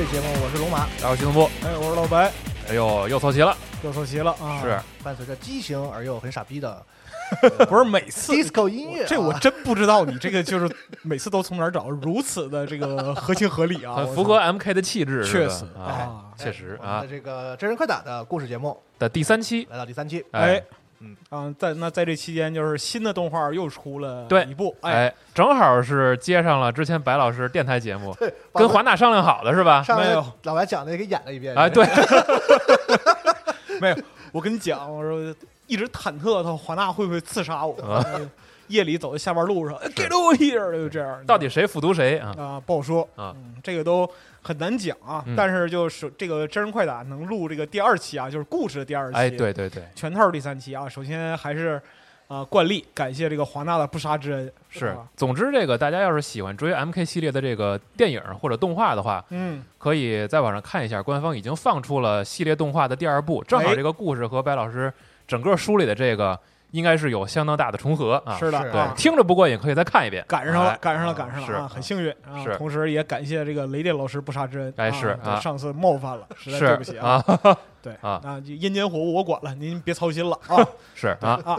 就 Story》节目，我是龙马，我是新东部，哎，我是老白，哎呦，又凑齐了，又凑齐了啊！是。伴随着畸形而又很傻逼的 不是每次 disco 音乐啊，这我真不知道，你这个就是每次都从哪儿找如此的这个合情合理啊？我很符合 MK 的气质，确实啊，啊，确实啊。这个真人快打的故事节目的第三期，来到第三期，哎，嗯啊，在那在这期间，就是新的动画又出了对一部，哎，哎，正好是接上了之前白老师电台节目，对，跟华纳商量好的是吧？没有老白讲的给演了一遍，哎，对，没有，我跟你讲，我说一直忐忑他华纳会不会刺杀我？夜里走在下班路上哎，get over here，就这样，到底谁复读谁啊？啊，不好说啊嗯，这个都很难讲啊。嗯但是就是这个真人快打能录这个第二期啊，就是故事的第二期，哎，，对对对，全套第三期啊。首先还是啊、惯例感谢这个华纳的不杀之恩，是。总之，这个大家要是喜欢追 MK 系列的这个电影或者动画的话，嗯，可以在网上看一下，官方已经放出了系列动画的第二部，正好哎这个故事和白老师整个书里的这个应该是有相当大的重合啊。是的，对啊，听着不过瘾，可以再看一遍。赶上了哎，赶上了，赶上了啊，很幸运啊。是同时也感谢这个雷电老师不杀之恩，哎是啊对上次冒犯了，实在是对不起啊。啊，对啊那就阴间火物我管了，您别操心了啊。是啊，啊，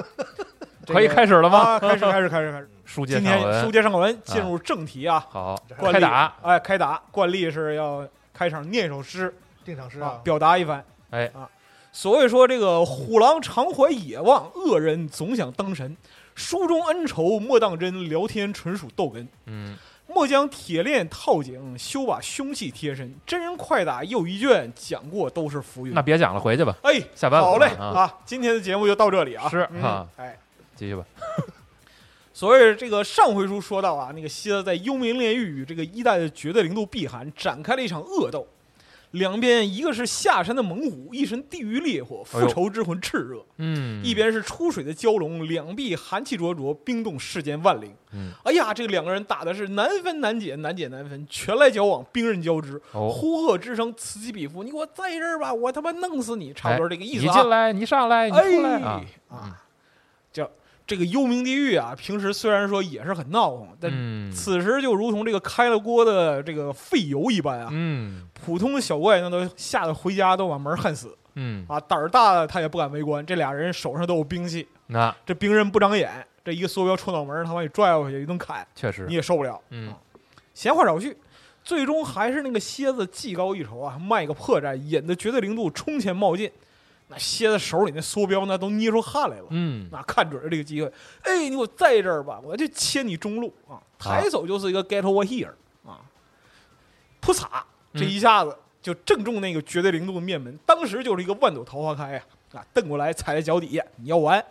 这 可以开始了吗？啊，开始，开始，开始，开始。书接今天上文，书接上文，进入正题啊。好，开打，哎，开打，惯例是要开场念一首诗啊定场诗啊，，表达一番。哎啊，所以说这个虎狼常怀野望，恶人总想当神。书中恩仇莫当真，聊天纯属逗哏。嗯，莫将铁链套颈，休把凶器贴身。真人快打又一卷，讲过都是浮云。那别讲了，回去吧。哎，下班了好嘞啊啊！今天的节目就到这里啊。是嗯啊哎，继续吧。所以这个上回书说到啊，那个希拉在幽冥炼狱与这个一代的绝对零度碧寒展开了一场恶斗。两边一个是下山的猛虎，一身地狱烈火，复仇之魂炽热；嗯，一边是出水的蛟龙，两臂寒气灼灼，冰冻世间万灵。嗯，哎呀，这两个人打的是难分难解，难解难分，拳来脚往，兵刃交织，哦，呼喝之声此起彼伏。你给我在这儿吧，我他妈弄死你！差不多这个意思你啊。进来，你上来，你出来哎啊，啊，叫这个幽冥地狱啊，平时虽然说也是很闹腾，但嗯，此时就如同这个开了锅的这个废油一般啊，嗯普通的小怪那都吓得回家都把门焊死嗯，啊，胆儿大的他也不敢围观。这俩人手上都有兵器，那这兵刃不长眼，这一个缩标戳脑门，他把你拽过去一顿砍，确实你，也受不了。嗯闲话少叙，最终还是那个蝎子技高一筹啊，卖个破绽，引得绝对零度冲前冒进。那蝎子手里那缩标那都捏出汗来了。嗯，那看准了这个机会，哎，你给我在这儿吧，我就切你中路啊！抬手就是一个 get over here 啊，扑嚓，这一下子就正中那个绝对零度的面门，当时就是一个万朵桃花开呀！啊，瞪过来踩在脚底下，你要完。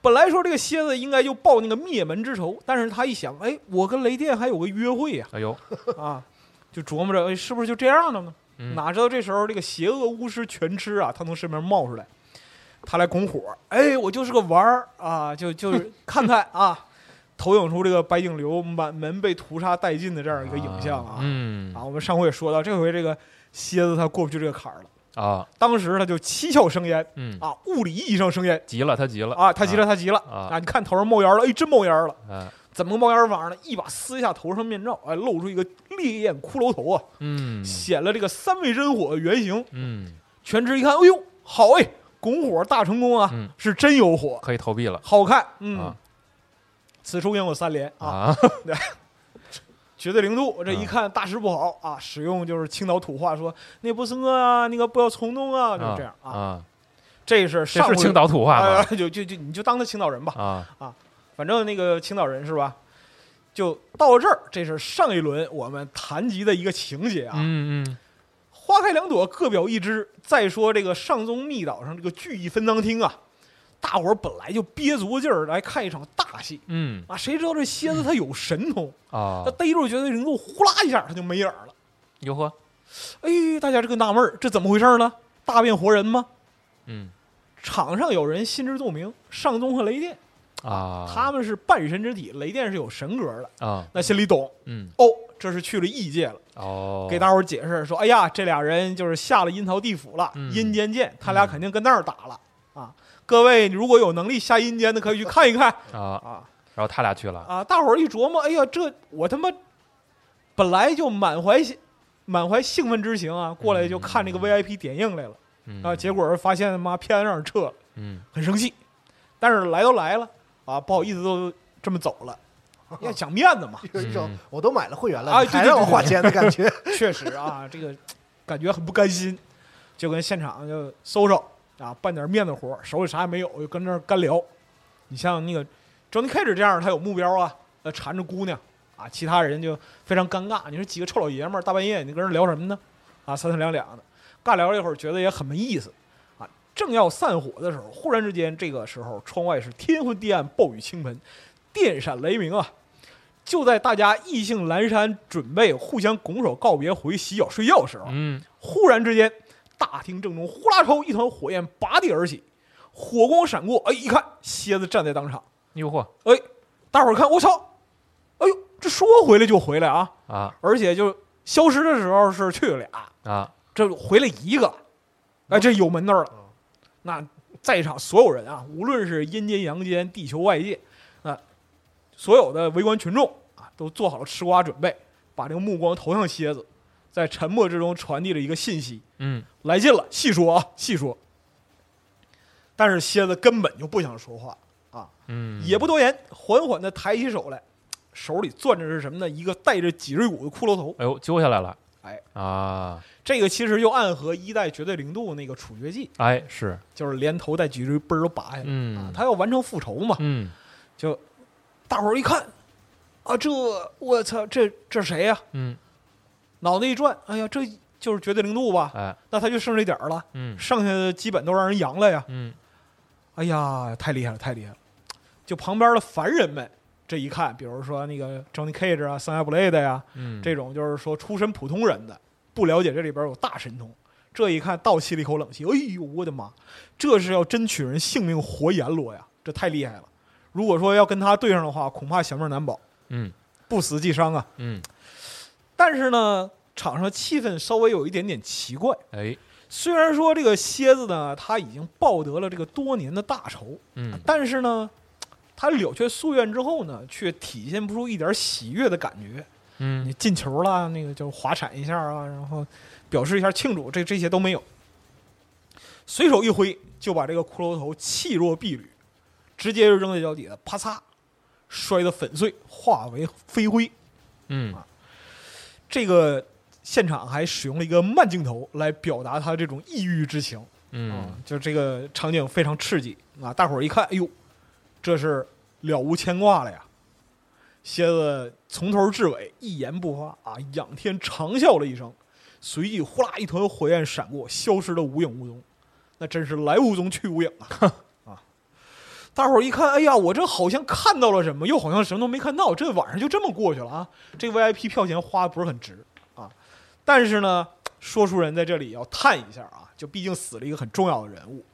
本来说这个蝎子应该就报那个灭门之仇，但是他一想，哎，我跟雷电还有个约会呀，哎呦，啊，就琢磨着，哎，是不是就这样了呢？嗯哪知道这时候这个邪恶巫师全吃啊，他从身边冒出来，他来拱火，哎，我就是个玩儿啊，就就是看看啊，投影出这个白井流满门被屠杀殆尽的这样一个影像啊。嗯。啊，我们上回也说到，这回这个蝎子他过不去这个坎儿了，啊，当时他就七窍生烟嗯，啊，物理意义上生烟。急了，他急了。啊，他急了，他急了。啊。啊，你看头上冒烟了，哎，真冒烟了。哎，怎么冒烟法呢？一把撕下头上面罩，哎，露出一个烈焰骷髅头啊，嗯。显了这个三昧真火的原型。嗯，全职一看，哎呦，好哎，拱火大成功啊，嗯。是真有火，可以投币了。好看。嗯，啊此处应有三连啊，啊，绝对零度。这一看大事不好啊，使用就是青岛土话说，那不是我啊，那个不要冲动啊，就是这样啊。啊，这是这是青岛土话？就就就你就当他青岛人吧，啊，反正那个青岛人是吧？就到这儿，这是上一轮我们谈及的一个情节啊。嗯嗯花开两朵，各表一枝。再说这个上宗密岛上这个聚义分赃厅啊，大伙儿本来就憋足劲儿来看一场大戏嗯啊，谁知道这蝎子它有神通，啊它，逮住绝对零度，呼啦一下他就没影儿了。哟呵，哎，大家这个纳闷儿，这怎么回事呢？大变活人吗？嗯场上有人心知肚明，上宗和雷电啊，他们是半神之体，雷电是有神格的，啊，那心里懂嗯哦，这是去了异界了。哦，给大伙儿解释说：“哎呀，这俩人就是下了阴曹地府了，嗯阴间见，他俩肯定跟那儿打了啊！各位如果有能力下阴间的，可以去看一看。啊，啊。然后他俩去了，啊！大伙儿一琢磨，哎呀，这我他妈本来就满怀兴满怀兴奋之情啊，过来就看这个 VIP 点映来了。嗯。啊，结果发现他妈片子让人撤了，嗯。很生气。但是来都来了啊，不好意思都这么走了，要讲面子嘛。有一种嗯我都买了会员了，还让我花钱的感觉。确实啊，这个感觉很不甘心，就跟现场就搜搜啊，办点面子活儿，手里啥也没有，就跟那儿干聊。你像那个 Johnny Cage 这样，他有目标啊，呃，缠着姑娘啊，其他人就非常尴尬。你说几个臭老爷们儿大半夜你跟人聊什么呢？啊，三三两两的，尬聊了一会儿，觉得也很没意思啊。正要散伙的时候，忽然之间，这个时候窗外是天昏地暗，暴雨倾盆，电闪雷鸣啊！就在大家意兴阑珊，准备互相拱手告别回洗脚睡觉的时候，嗯忽然之间，大厅正中呼啦抽一团火焰拔地而起，火光闪过，哎，一看蝎子站在当场，哟呵哎，大伙儿看，我操，哎呦，这说回来就回来啊，啊。而且就消失的时候是去了俩，啊，这回来一个，哎，这有门道了。那在场所有人啊，无论是阴间、阳间、地球外界，啊，所有的围观群众啊，都做好了吃瓜准备，把这个目光投向蝎子，在沉默之中传递了一个信息：嗯。来劲了，细说啊，细说。但是蝎子根本就不想说话啊，嗯，也不多言，缓缓地抬起手来，手里攥着是什么呢？一个带着脊椎骨的骷髅头。哎呦揪下来了，哎。啊，这个其实又暗合一代绝对零度那个处决技，哎是，就是连头带脊椎嘣儿都拔下来。啊嗯，他要完成复仇嘛，嗯。就大伙儿一看，啊，这我操，这这谁呀、嗯脑子一转，哎呀，这就是绝对零度吧？哎那他就剩这点儿了，嗯剩下的基本都让人扬了呀。嗯哎呀，太厉害了，太厉害了！就旁边的凡人们这一看，比如说那个 Johnny Cage 啊、三亚 Blade 呀，嗯，这种就是说出身普通人的不了解这里边有大神通。这一看，倒吸了一口冷气，哎呦，我的妈！这是要争取人性命活阎罗呀，这太厉害了。如果说要跟他对上的话，恐怕小命难保，嗯不死即伤啊。嗯，但是呢，场上气氛稍微有一点点奇怪。哎，虽然说这个蝎子呢，他已经报得了这个多年的大仇，嗯但是呢，他了却夙愿之后呢，却体现不出一点喜悦的感觉。你嗯进球了，那个就滑铲一下啊，然后表示一下庆祝，这这些都没有。随手一挥，就把这个骷髅头弃若敝履，直接就扔在脚底下，啪嚓，摔得粉碎，化为飞灰。嗯这个现场还使用了一个慢镜头来表达他这种抑郁之情。啊嗯，就这个场景非常刺激啊！大伙儿一看，哎呦，这是了无牵挂了呀！蝎子从头至尾一言不发啊，仰天长啸了一声，随即呼啦一团火焰闪过，消失的无影无踪。那真是来无踪去无影啊！啊！大伙儿一看，哎呀，我这好像看到了什么，又好像什么都没看到，这晚上就这么过去了啊！这个 VIP 票钱花的不是很值啊！但是呢，说书人在这里要叹一下啊，就毕竟死了一个很重要的人物。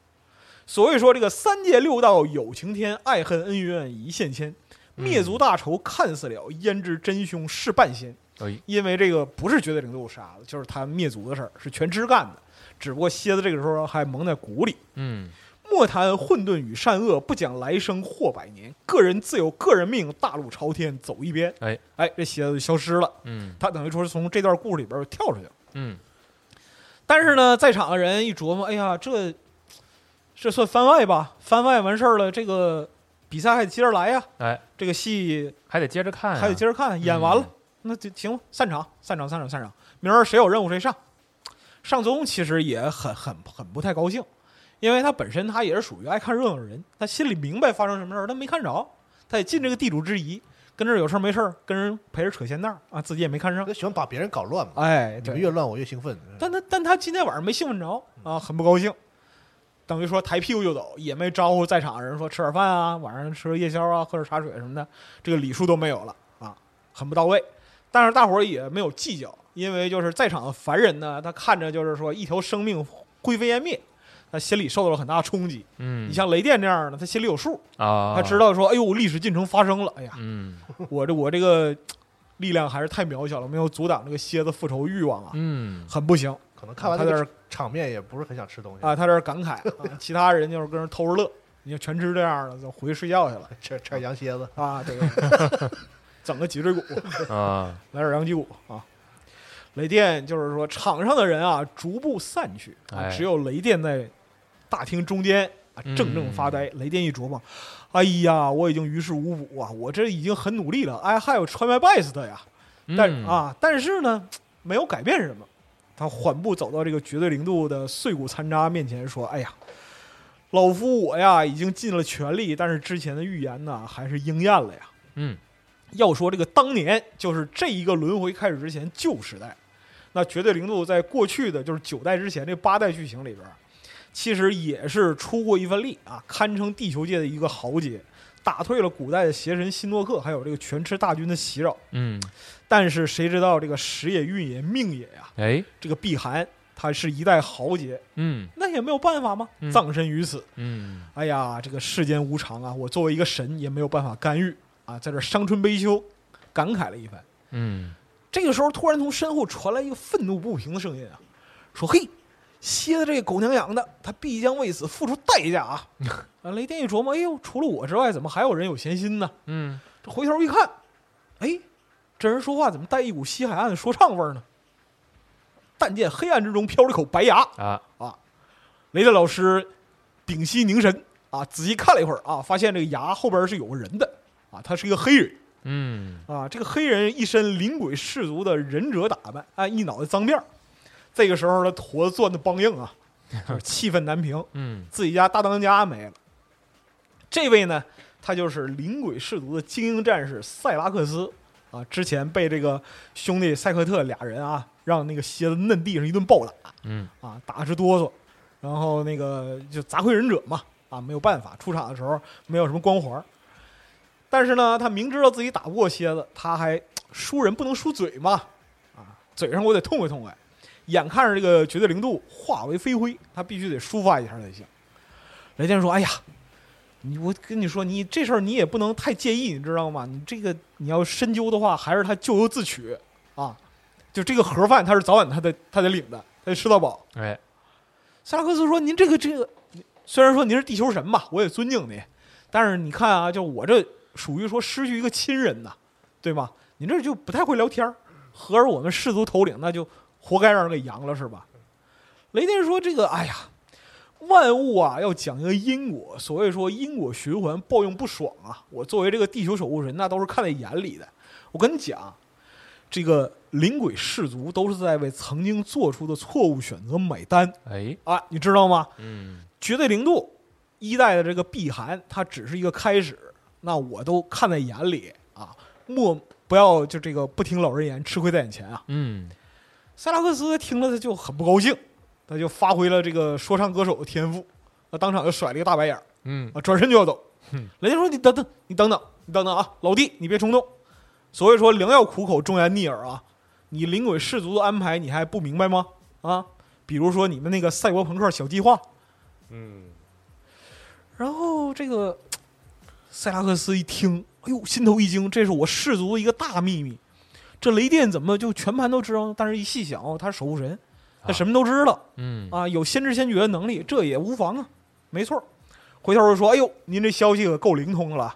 所以说这个三界六道有情天，爱恨恩怨一线牵，灭族大仇看似了，焉知真凶是半仙？哎，因为这个不是绝对零度杀的，就是他灭族的事儿，是全知干的。只不过蝎子这个时候还蒙在鼓里。嗯莫谈混沌与善恶，不讲来生或百年。个人自有个人命，大路朝天走一边。哎哎，这蝎子就消失了。嗯他等于说是从这段故事里边跳出去了。嗯但是呢，在场的人一琢磨，哎呀，这这算番外吧？番外完事儿了，这个比赛还得接着来呀，哎，这个戏还得接着看呀，还得接着看，演完了，那就行了，散场，散场，散场，散场。明儿谁有任务谁上。上宗其实也很很很不太高兴，因为他本身他也是属于爱看热闹的人，他心里明白发生什么事儿，他没看着，他也尽这个地主之谊，跟这儿有事儿没事儿跟人陪着扯闲蛋儿啊，自己也没看上。他喜欢把别人搞乱嘛，哎，对你们，越乱我越兴奋。但他但他今天晚上没兴奋着啊，很不高兴，等于说抬屁股就走，也没招呼在场的人说吃点饭啊，晚上吃个夜宵啊，喝点茶水什么的，这个礼数都没有了啊，很不到位。但是大伙儿也没有计较，因为就是在场的凡人呢，他看着就是说一条生命灰飞烟灭，他心里受到了很大的冲击。嗯，你像雷电这样的，他心里有数，啊，他知道说，哎呦，历史进程发生了，哎呀，嗯 我这我这个力量还是太渺小了，没有阻挡这个蝎子复仇欲望啊，嗯很不行。可能看完他在这儿场面也不是很想吃东西啊，，他这儿感慨啊，其他人就是跟人偷着乐，你就全吃这样的，就回去睡觉去了 吃吃羊蝎子，啊，对，整个脊椎骨，啊，来点羊脊骨啊。雷电就是说，场上的人啊逐步散去，只有雷电在大厅中间啊嗯怔怔发呆。雷电一琢磨，哎呀，我已经于事无补啊，我这已经很努力了，I have try my best 呀，但、嗯，啊，但是呢，没有改变什么。他缓步走到这个绝对零度的碎骨残渣面前，说：“哎呀，老夫我呀，已经尽了全力，但是之前的预言呢，还是应验了呀。嗯要说这个当年，就是这一个轮回开始之前旧时代，那绝对零度在过去的就是九代之前这八代剧情里边，其实也是出过一份力啊，堪称地球界的一个豪杰，打退了古代的邪神辛诺克，还有这个全吃大军的袭扰。嗯，但是谁知道这个时也运也命也呀、哎，这个碧寒他是一代豪杰，嗯那也没有办法吗？嗯葬身于此。嗯哎呀，这个世间无常啊！我作为一个神也没有办法干预啊，在这伤春悲秋，感慨了一番。嗯，这个时候，突然从身后传来一个愤怒不平的声音啊，说：“嘿，蝎子这个狗娘养的，他必将为此付出代价啊！”啊，雷电一琢磨，哎呦，除了我之外，怎么还有人有闲心呢？嗯，这回头一看，哎，这人说话怎么带一股西海岸的说唱味儿呢？但见黑暗之中飘着口白牙，啊，雷电老师屏息凝神啊，仔细看了一会儿啊，发现这个牙后边是有个人的啊，他是一个黑人嗯啊，这个黑人一身灵鬼氏族的忍者打扮，啊，一脑袋脏辫儿这个时候他驼子攥的梆硬啊，就 是气愤难平，嗯自己家大当家没了。这位呢，他就是灵鬼氏族的精英战士塞拉克斯啊，之前被这个兄弟塞克特俩人啊，让那个蝎子嫩地上一顿暴打嗯啊，打直哆嗦，然后那个就杂烩忍者嘛啊，没有办法，出场的时候没有什么光环。但是呢，他明知道自己打不过蝎子，他还输人不能输嘴嘛，啊，嘴上我得痛快痛快。眼看着这个绝对零度化为飞灰，他必须得抒发一下才行。雷电说：“哎呀，你我跟你说，你这事儿你也不能太介意，你知道吗？你这个你要深究的话，还是他咎由自取啊。就这个盒饭，他是早晚他得他得领的，他得吃到饱。”哎，萨拉克斯说：“您这个这个，虽然说您是地球神吧，我也尊敬您，但是你看啊，就我这属于说失去一个亲人呐，对吧？您这就不太会聊天儿，合着我们氏族头领那就活该让人给扬了，是吧？”雷电说：“这个，哎呀，万物啊要讲一个因果，所谓说因果循环，报应不爽啊。我作为这个地球守护神，那都是看在眼里的。我跟你讲，这个灵鬼氏族都是在为曾经做出的错误选择买单。”哎，啊，你知道吗？嗯，绝对零度一代的这个碧寒，它只是一个开始，那我都看在眼里啊，莫不要就这个不听老人言，吃亏在眼前啊。嗯，塞拉克斯听了他就很不高兴，他就发挥了这个说唱歌手的天赋，他当场就甩了一个大白眼儿嗯，啊，转身就要走哼。人家说你等等，你等等，你等等啊，老弟，你别冲动。所以说良药苦口，忠言逆耳啊，你灵鬼氏族的安排你还不明白吗？啊，比如说你们那个赛博朋克小计划，嗯，然后这个塞拉克斯一听，哎呦，心头一惊，这是我氏族的一个大秘密。这雷电怎么就全盘都知道呢？但是一细想，哦他是守护神，他啊什么都知道嗯，啊，有先知先觉的能力，这也无妨啊。没错，回头就说：“哎呦，您这消息可够灵通了。”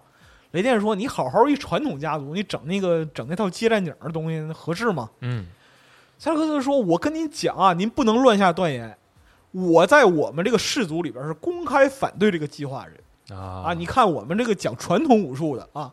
雷电说：“你好好一传统家族，你整那个整那套接战警的东西合适吗？”嗯，塞克斯说：“我跟您讲啊，您不能乱下断言。我在我们这个氏族里边是公开反对这个计划的人。”啊啊，你看我们这个讲传统武术的啊，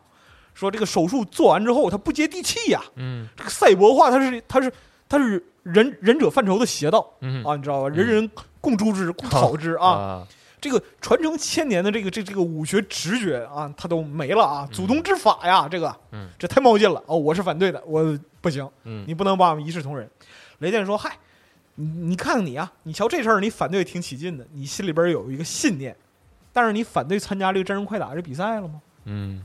说这个手术做完之后它不接地气呀、嗯这个赛博化它是它是它是忍忍者范畴的邪道嗯啊，你知道吧？人人共诛之，共讨之啊。啊，这个传承千年的这个这这个武学直觉啊，它都没了啊！祖宗之法呀，这个嗯这太冒进了哦！我是反对的，我不行，嗯，你不能把我们一视同仁。雷电说：“嗨，你你看看你啊，你瞧这事儿，你反对挺起劲的，你心里边有一个信念，但是你反对参加这个真人快打这比赛了吗？嗯，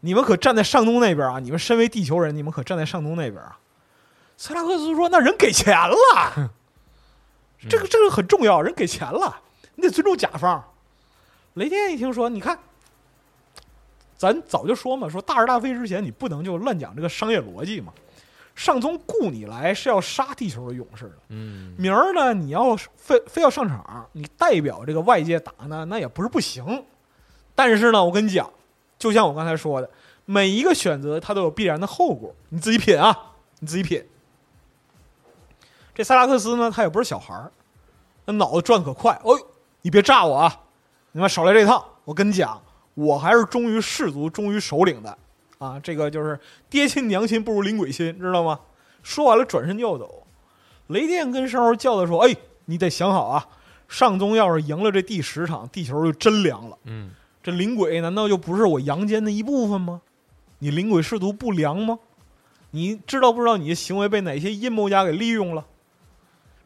你们可站在上东那边啊！你们身为地球人，你们可站在上东那边啊！”塞拉克斯说：“那人给钱了，这个这个很重要，人给钱了，你得尊重甲方。”雷电一听说，你看，咱早就说嘛，说大是大非之前，你不能就乱讲这个商业逻辑嘛。上宗雇你来是要杀地球的勇士的，嗯，明儿呢你要是非非要上场，你代表这个外界打呢，那也不是不行。但是呢，我跟你讲，就像我刚才说的，每一个选择它都有必然的后果，你自己品啊，你自己品。这塞拉克斯呢，他也不是小孩儿，那脑子转可快。哎呦，你别炸我啊！你妈少来这套！我跟你讲，我还是忠于氏族、忠于首领的啊。这个就是爹亲娘亲不如灵鬼亲，知道吗？说完了，转身就要走。雷电跟声猴叫的说：“哎，你得想好啊！上宗要是赢了这第十场，地球就真凉了。嗯，这灵鬼难道就不是我阳间的一部分吗？你灵鬼氏族不良吗？你知道不知道你的行为被哪些阴谋家给利用了？”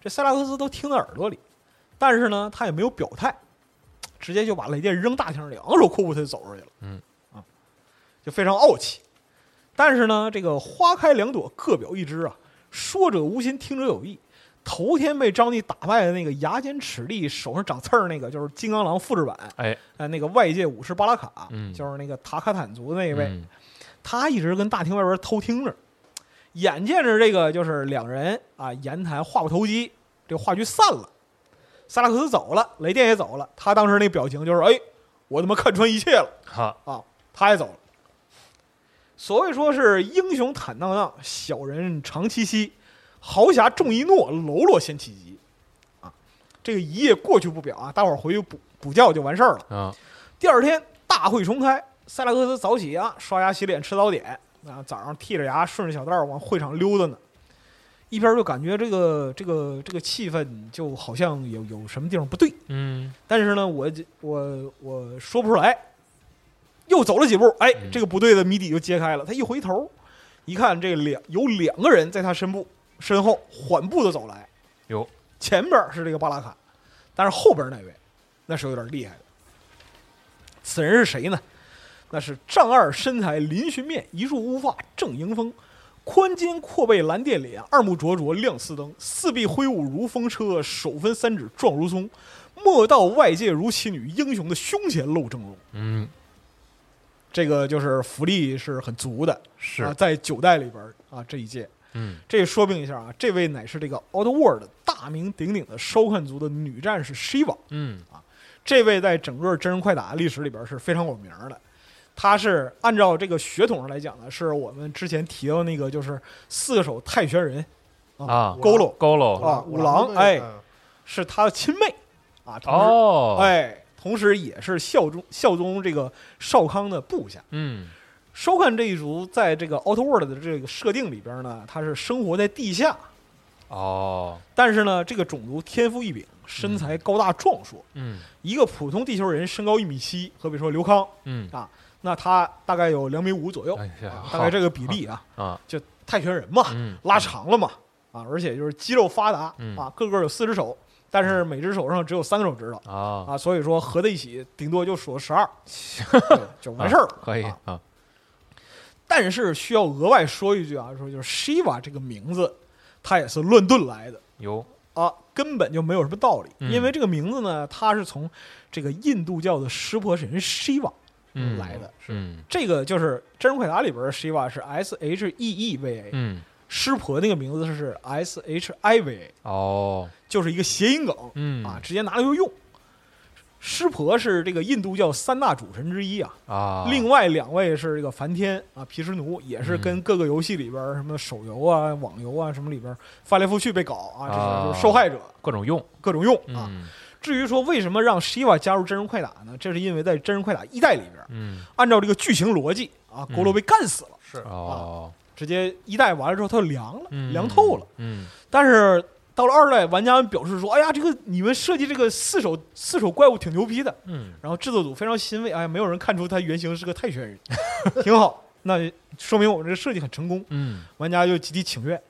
这塞拉克斯都听在耳朵里，但是呢，他也没有表态，直接就把雷电扔大厅里，昂首阔步他就走出去了。嗯，啊，就非常傲气。但是呢，这个花开两朵，各表一枝啊。说者无心，听者有意。头天被张帝打败的那个牙尖齿利、手上长刺儿那个，就是金刚狼复制版。哎，呃，那个外界武士巴拉卡，嗯就是那个塔卡坦族的那一位，嗯他一直跟大厅外边偷听着。眼见着这个就是两人啊言谈话不投机，这个话剧散了。萨拉克斯走了，雷电也走了，他当时那表情就是哎，我他妈看穿一切了哈，啊！他也走了。所谓说是英雄坦荡荡，小人长戚戚，豪侠重一诺，喽啰先起急啊！这个一夜过去不表啊，大伙儿回去补补觉就完事儿了。啊，第二天大会重开，塞拉克斯早起啊，刷牙洗脸吃早点啊，早上剔着牙顺着小道儿往会场溜达呢。一边就感觉这个这个这个气氛就好像有有什么地方不对，嗯，但是呢，我我我说不出来。又走了几步，哎，嗯这个不对的谜底就揭开了。他一回头，一看这两有两个人在他身部身后缓步的走来，有前边是这个巴拉卡，但是后边那位那是有点厉害的。此人是谁呢？那是丈二身材嶙峋面，一束乌发正迎风，宽肩阔背蓝靛脸，二目灼灼亮似灯，四臂挥舞如风车，手分三指壮如松。莫道外界如其女，英雄的胸前露峥嵘。嗯，这个就是福利是很足的是啊，，在九代里边啊这一届，嗯这说明一下啊，这位乃是这个 Outworld 大名鼎鼎的烧炭族的女战士 Shiva。嗯啊这位在整个真人快打历史里边是非常有名的。他是按照这个血统上来讲呢，是我们之前提到那个就是四手太玄人啊佝偻佝偻啊五五郎哎是他的亲妹啊，同时、哦，，哎，同时也是效忠效忠这个少康的部下。嗯收看这一族在这个 Outworld 的这个设定里边呢，它是生活在地下，哦，但是呢，这个种族天赋异禀，身材高大壮硕。嗯。一个普通地球人身高一米七，和比说刘康，嗯，那他大概有两米五左右，大概这个比例啊，啊，泰拳人嘛，嗯，拉长了嘛，啊，而且就是肌肉发达嗯。啊，个个有四只手，但是每只手上只有三个手指头啊，啊，所以说合在一起顶多就数十二，就完事儿了。可以啊。啊，但是需要额外说一句啊，说就是 Shiva 这个名字，它也是乱炖来的。有，啊，根本就没有什么道理，嗯。因为这个名字呢，它是从这个印度教的湿婆神 Shiva 嗯，来的。嗯。这个就是《真人快打》里边的 Shiva 是 S H E E V A，、嗯，湿婆那个名字是 S H I V A，哦，就是一个谐音梗、嗯。啊，直接拿来就用。湿婆是这个印度教三大主神之一啊，啊，另外两位是这个梵天啊、毗湿奴，也是跟各个游戏里边儿什么手游啊、网游啊什么里边儿翻来覆去被搞啊，这啊。是就是受害者，各种用。各种用啊。嗯。至于说为什么让 Shiva 加入真人快打呢？这是因为在真人快打一代里边，嗯，按照这个剧情逻辑啊，嗯。佝偻被干死了，是。哦，直接一代完了之后他就凉了，嗯。凉透了。嗯。但是到了二代，玩家们表示说：“哎呀，这个你们设计这个四手四手怪物挺牛逼的。嗯”然后制作组非常欣慰，哎呀，没有人看出他原型是个泰拳人，挺好。那说明我们这个设计很成功，嗯玩家就集体请愿，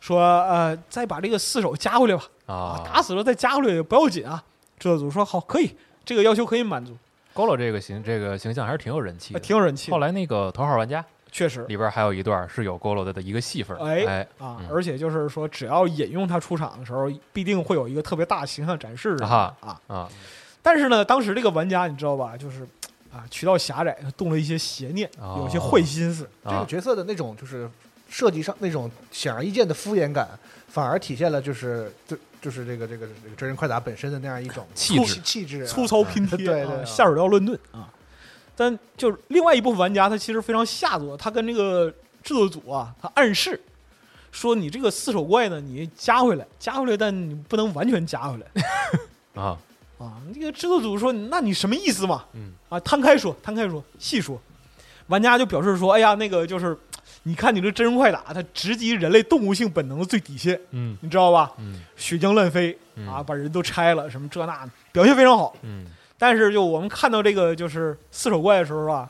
说呃，再把这个四手加回来吧。啊，打死了再加回来也不要紧啊。制作组说好，可以，这个要求可以满足，高老这个形这个形象还是挺有人气啊的。挺有人气的。后来那个头号玩家确实，里边还有一段是有佝偻的的一个戏份儿，哎哎啊嗯，而且就是说，只要引用他出场的时候，必定会有一个特别大的形象展示啊啊。啊，但是呢，当时这个玩家你知道吧，就是啊，渠道狭窄，动了一些邪念，哦。有些坏心思。啊。这个角色的那种就是设计上那种显而易见的敷衍感，反而体现了就是就就是这个这个这个真人快打本身的那样一种气质。气质啊。粗糙拼贴，啊对对。下水道乱炖啊。但就是另外一部分玩家，他其实非常下作，他跟这个制作组啊，他暗示说你这个四手怪呢，你加回来，加回来，但你不能完全加回来 啊，啊。这个制作组说，那你什么意思嘛？嗯啊，摊开说，摊开说，细说。玩家就表示说，哎呀，那个就是，你看你这真人快打，它直击人类动物性本能的最底线，嗯你知道吧？嗯血浆乱飞嗯啊，把人都拆了，什么这那的，表现非常好。嗯但是就我们看到这个就是四手怪的时候啊，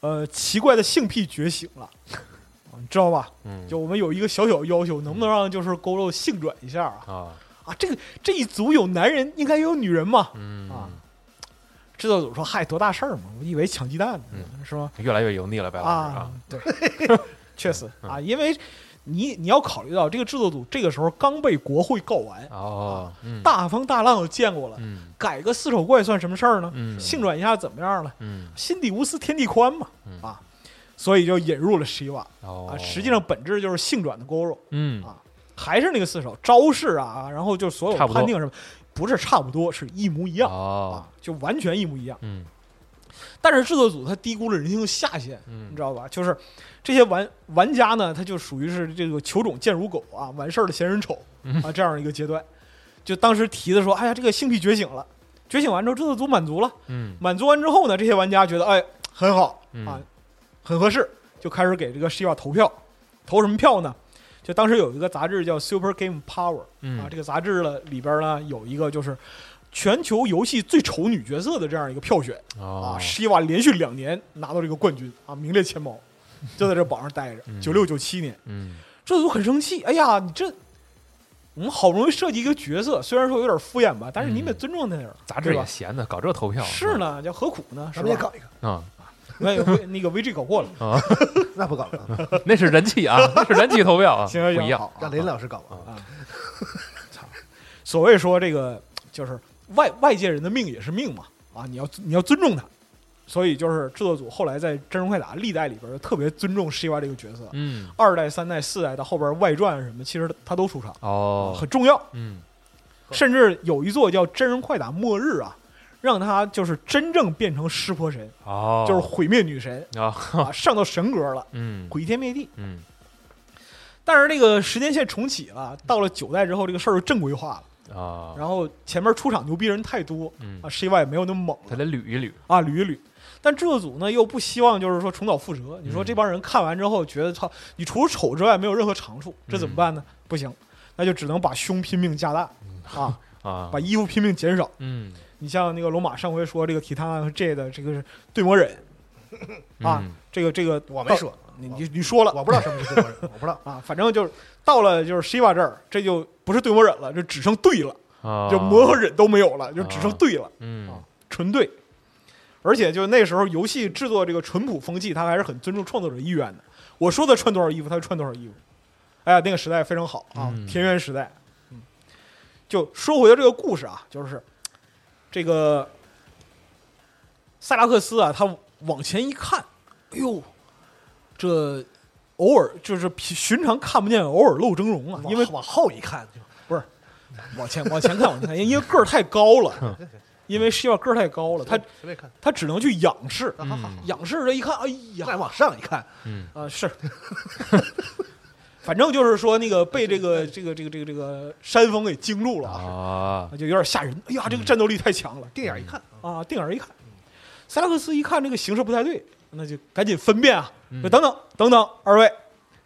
呃，奇怪的性癖觉醒了，啊你知道吧？嗯，就我们有一个小小要求，能不能让就是勾肉性转一下啊？啊啊，这个这一组有男人，应该也有女人嘛？嗯啊制作组说：“嗨，多大事儿嘛！我以为抢鸡蛋呢，嗯是吧？越来越油腻了，白老师啊，对，确实啊，因为你你要考虑到这个制作组这个时候刚被国会告完，哦，嗯大风大浪都见过了，嗯改个四手怪算什么事儿呢？嗯性转一下怎么样了？嗯心底无私天地宽嘛，嗯啊，所以就引入了 Shiva 哦啊，实际上本质就是性转的佝偻，嗯啊还是那个四手招式啊，然后就所有判定什么，不是差不多，是一模一样哦啊，就完全一模一样。嗯但是制作组他低估了人性的下限，嗯你知道吧？就是这些玩玩家呢，他就属于是这个求种见如狗啊，完事儿了嫌人丑嗯。啊这样一个阶段。就当时提的说，哎呀，这个性癖觉醒了，觉醒完之后，制作组满足了，嗯。满足完之后呢，这些玩家觉得，哎，很好。嗯。啊，很合适，就开始给这个 Shiva 投票，投什么票呢？就当时有一个杂志叫 Super Game Power 啊，嗯这个杂志呢里边呢有一个就是全球游戏最丑女角色的这样一个票选。哦。啊，施瓦连续两年拿到这个冠军啊，名列前茅，就在这榜上待着。嗯九六九七年，嗯制作组很生气，哎呀，你这我们好不容易设计一个角色，虽然说有点敷衍吧，但是你得嗯尊重他点儿，杂志？也闲的，搞这投票是呢，叫何苦呢？是不是也搞一个，啊那个那个 VG 搞过了，啊，那不搞了，那是人气啊，那是人气投票啊，行行行，不一样好。让林老师搞啊。所谓说这个就是外外界人的命也是命嘛，啊，你要你要尊重他，所以就是制作组后来在真人快打历代里边就特别尊重 Shiva 这个角色，嗯，二代、三代、四代到后边外传什么，其实他都出场，哦，很重要。嗯，甚至有一座叫《真人快打末日》啊，让他就是真正变成湿婆神，哦，就是毁灭女神啊，啊，上到神格了，嗯。毁天灭地。嗯，但是那个时间线重启了，到了九代之后，这个事儿就正规化了。啊，然后前面出场牛逼人太多嗯。啊，Shiva 也没有那么猛他了得捋一捋，啊，捋一捋。但制作组呢又不希望就是说重蹈覆辙。你说嗯这帮人看完之后觉得操，你除了丑之外没有任何长处，这怎么办呢？不行，那就只能把胸拼命加大啊，啊，把衣服拼命减少。嗯你像那个龙马上回说这个体塔和 J 的这个是对魔忍，啊嗯这个这个我没说，你你你说了我不知道什么是对魔忍，我不知道。啊，反正就是到了就是 Shiva 这儿，这就不是对魔忍了，就只剩对了，啊，就魔和忍都没有了，就只剩对了。嗯纯对。而且就那时候游戏制作这个淳朴风气，他还是很尊重创作者意愿的。我说他穿多少衣服，他就穿多少衣服。哎呀，那个时代非常好啊，嗯田园时代。嗯，就说回到这个故事啊，就是这个塞拉克斯啊，他往前一看，哎呦，这偶尔就是寻常看不见，偶尔露峥嵘啊，因为往后一看，就往前往前看往前看，因为个儿太高了，因为希望个儿太高了，他随便看，他只能去仰视，仰视这一看，哎呀，再往上一看，嗯啊是，反正就是说那个被这个这个这个这个这个山峰给惊住了啊，啊，就有点吓人。哎呀，这个战斗力太强了定眼一看，啊！定眼一看，塞拉克斯一看这个形势不太对，那就赶紧分辨啊，等等等等，二位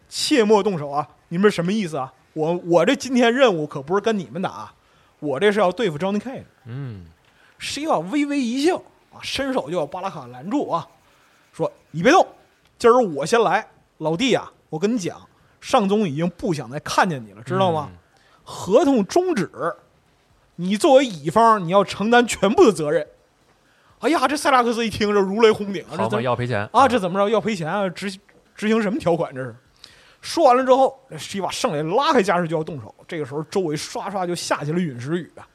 切莫动手啊！你们是什么意思啊？我我这今天任务可不是跟你们打，我这是要对付 Johnny Cage。嗯希瓦微微一笑啊，伸手就把巴拉卡拦住啊，说：“你别动，今儿我先来，老弟呀、我跟你讲，上宗已经不想再看见你了，知道吗？嗯合同终止，你作为乙方，你要承担全部的责任。”哎呀，这塞拉克斯一听这如雷轰顶啊，这好要赔钱啊，这怎么着要赔钱啊？执执行什么条款？这是。说完了之后，这希瓦上来拉开架势就要动手。这个时候，周围唰唰就下起了陨石雨啊，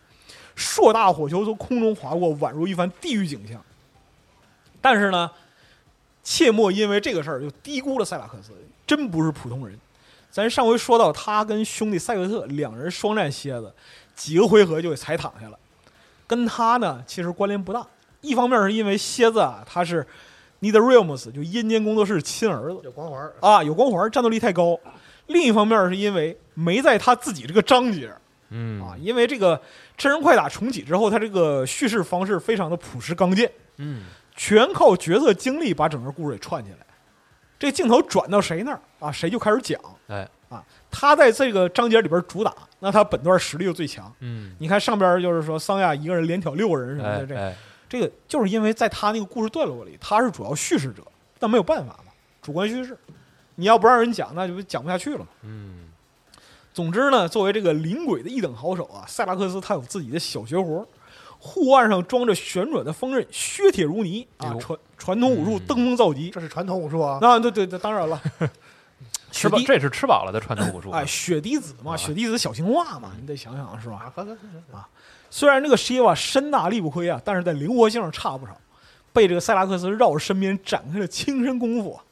硕大火球从空中划过，宛如一番地狱景象。但是呢，切莫因为这个事儿就低估了塞拉克斯，真不是普通人。咱上回说到他跟兄弟塞克特两人双战蝎子，几个回合就给踩躺下了，跟他呢其实关联不大。一方面是因为蝎子啊，他是 NetherRealms 就阴间工作室亲儿子有光环，啊，有光环，战斗力太高。另一方面是因为没在他自己这个章节嗯啊，因为这个真人快打重启之后，他这个叙事方式非常的朴实刚健，嗯全靠角色经历把整个故事给串起来。这镜头转到谁那儿啊，谁就开始讲。哎啊，他在这个章节里边主打，那他本段实力就最强。嗯你看上边就是说桑亚一个人连挑六个人什么的，这哎哎这个就是因为在他那个故事段落里，他是主要叙事者，但没有办法嘛，主观叙事，你要不让人讲，那就讲不下去了嘛。嗯总之呢，作为这个灵鬼的一等好手啊，塞拉克斯他有自己的小绝活，护腕上装着旋转的锋刃，削铁如泥啊，传传统武术嗯登峰造极。这是传统武术啊，啊，对对对，当然了，吃饱这是吃饱了的传统武术哎，雪滴子嘛，啊雪滴子小青蛙嘛，你得想想是吧？啊，虽然这个 Shiva 身大力不亏啊，但是在灵活性上差不少，被这个塞拉克斯绕着身边展开了轻身功夫啊。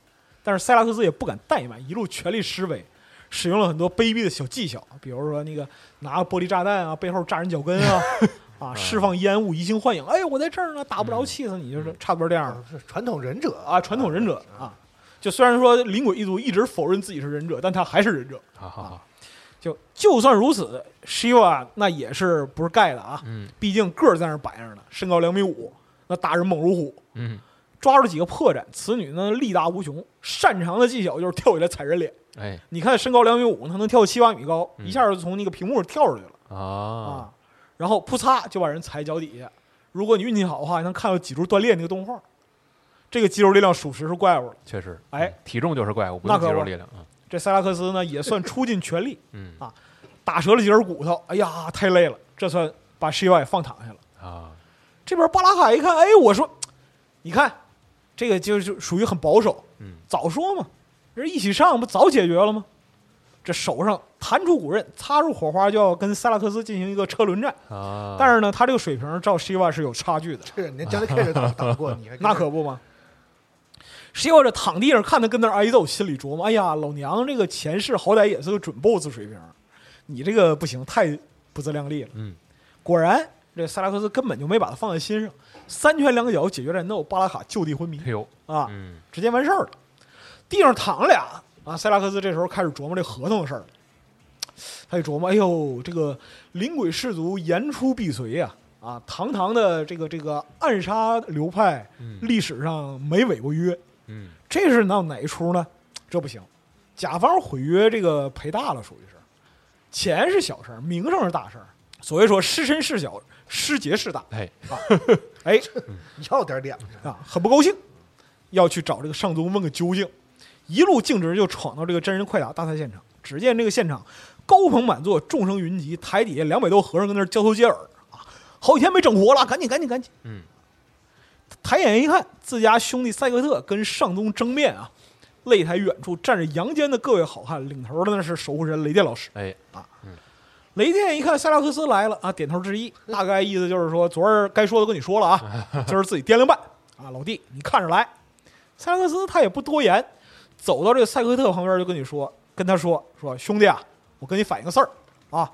但是塞拉克斯也不敢怠慢，一路全力施为，使用了很多卑鄙的小技巧，比如说那个拿个玻璃炸弹啊，背后炸人脚跟啊，啊，释放烟雾移形换影，哎，我在这儿呢，打不着，气死你，就是差不多这样是传统忍者啊。传统忍者啊，就虽然说灵鬼一族一直否认自己是忍者，但他还是忍者。好好好就就算如此，Shiva 那也是不是盖的啊？嗯毕竟个儿在那儿摆着呢，身高两米五，那打人猛如虎，嗯抓住几个破绽。此女呢力大无穷，擅长的技巧就是跳起来踩人脸。哎你看身高两米五，她能跳七八米高，嗯一下就从那个屏幕上跳出去了啊啊！然后扑嚓就把人踩脚底下。如果你运气好的话，还能看到脊柱断裂那个动画。这个肌肉力量属实是怪物了。确实哎嗯体重就是怪物，不用那可不肌肉力量啊这塞拉克斯呢也算出尽全力，嗯打折了几根骨头。哎呀，太累了，这算把 Shiva 也放躺下了。啊这边巴拉卡一看，哎，我说，你看这个就是属于很保守。嗯，早说嘛，这一起上不早解决了吗？这手上弹出骨刃，擦入火花，就要跟塞拉克斯进行一个车轮战。啊，但是呢，他这个水平照 Shiva 是有差距的，这连将军 K 打打不过你，还 那可不吗。Shiva 这躺地上看他跟那挨揍，心里琢磨：哎呀，老娘这个前世好歹也是个准 BOSS 水平，你这个不行，太不自量力了。嗯，果然，这塞拉克斯根本就没把他放在心上，三拳两脚解决战斗，巴拉卡就地昏迷哎呦，啊，嗯，直接完事儿了。地上躺了俩啊，塞拉克斯这时候开始琢磨这合同的事儿。他就琢磨，哎呦，这个灵鬼氏族言出必随呀、啊，堂堂的这个这个暗杀流派，嗯历史上没违过约，嗯，这是闹哪一出呢？这不行，甲方毁约这个赔大了，属于是，钱是小事儿，名声是大事儿。所谓说失身事小，失节事大。哎，啊哎，要点脸啊，很不高兴，要去找这个上宗问个究竟。一路径直就闯到这个真人快打大赛现场。只见这个现场高朋满座，众生云集，台底下两百多和尚跟那儿交头接耳啊，好几天没整活了，赶紧赶紧赶紧！嗯，抬眼一看，自家兄弟赛克特跟上宗争面啊，擂台远处站着阳间的各位好汉，领头的那是守护神雷电老师。哎，雷电一看塞拉克斯来了啊，点头致意，大概意思就是说，昨儿该说的跟你说了啊，今 儿自己掂量办啊，老弟你看着来。塞拉克斯他也不多言，走到这个赛克特旁边就跟你说，跟他说说兄弟啊，我跟你反映个事儿啊，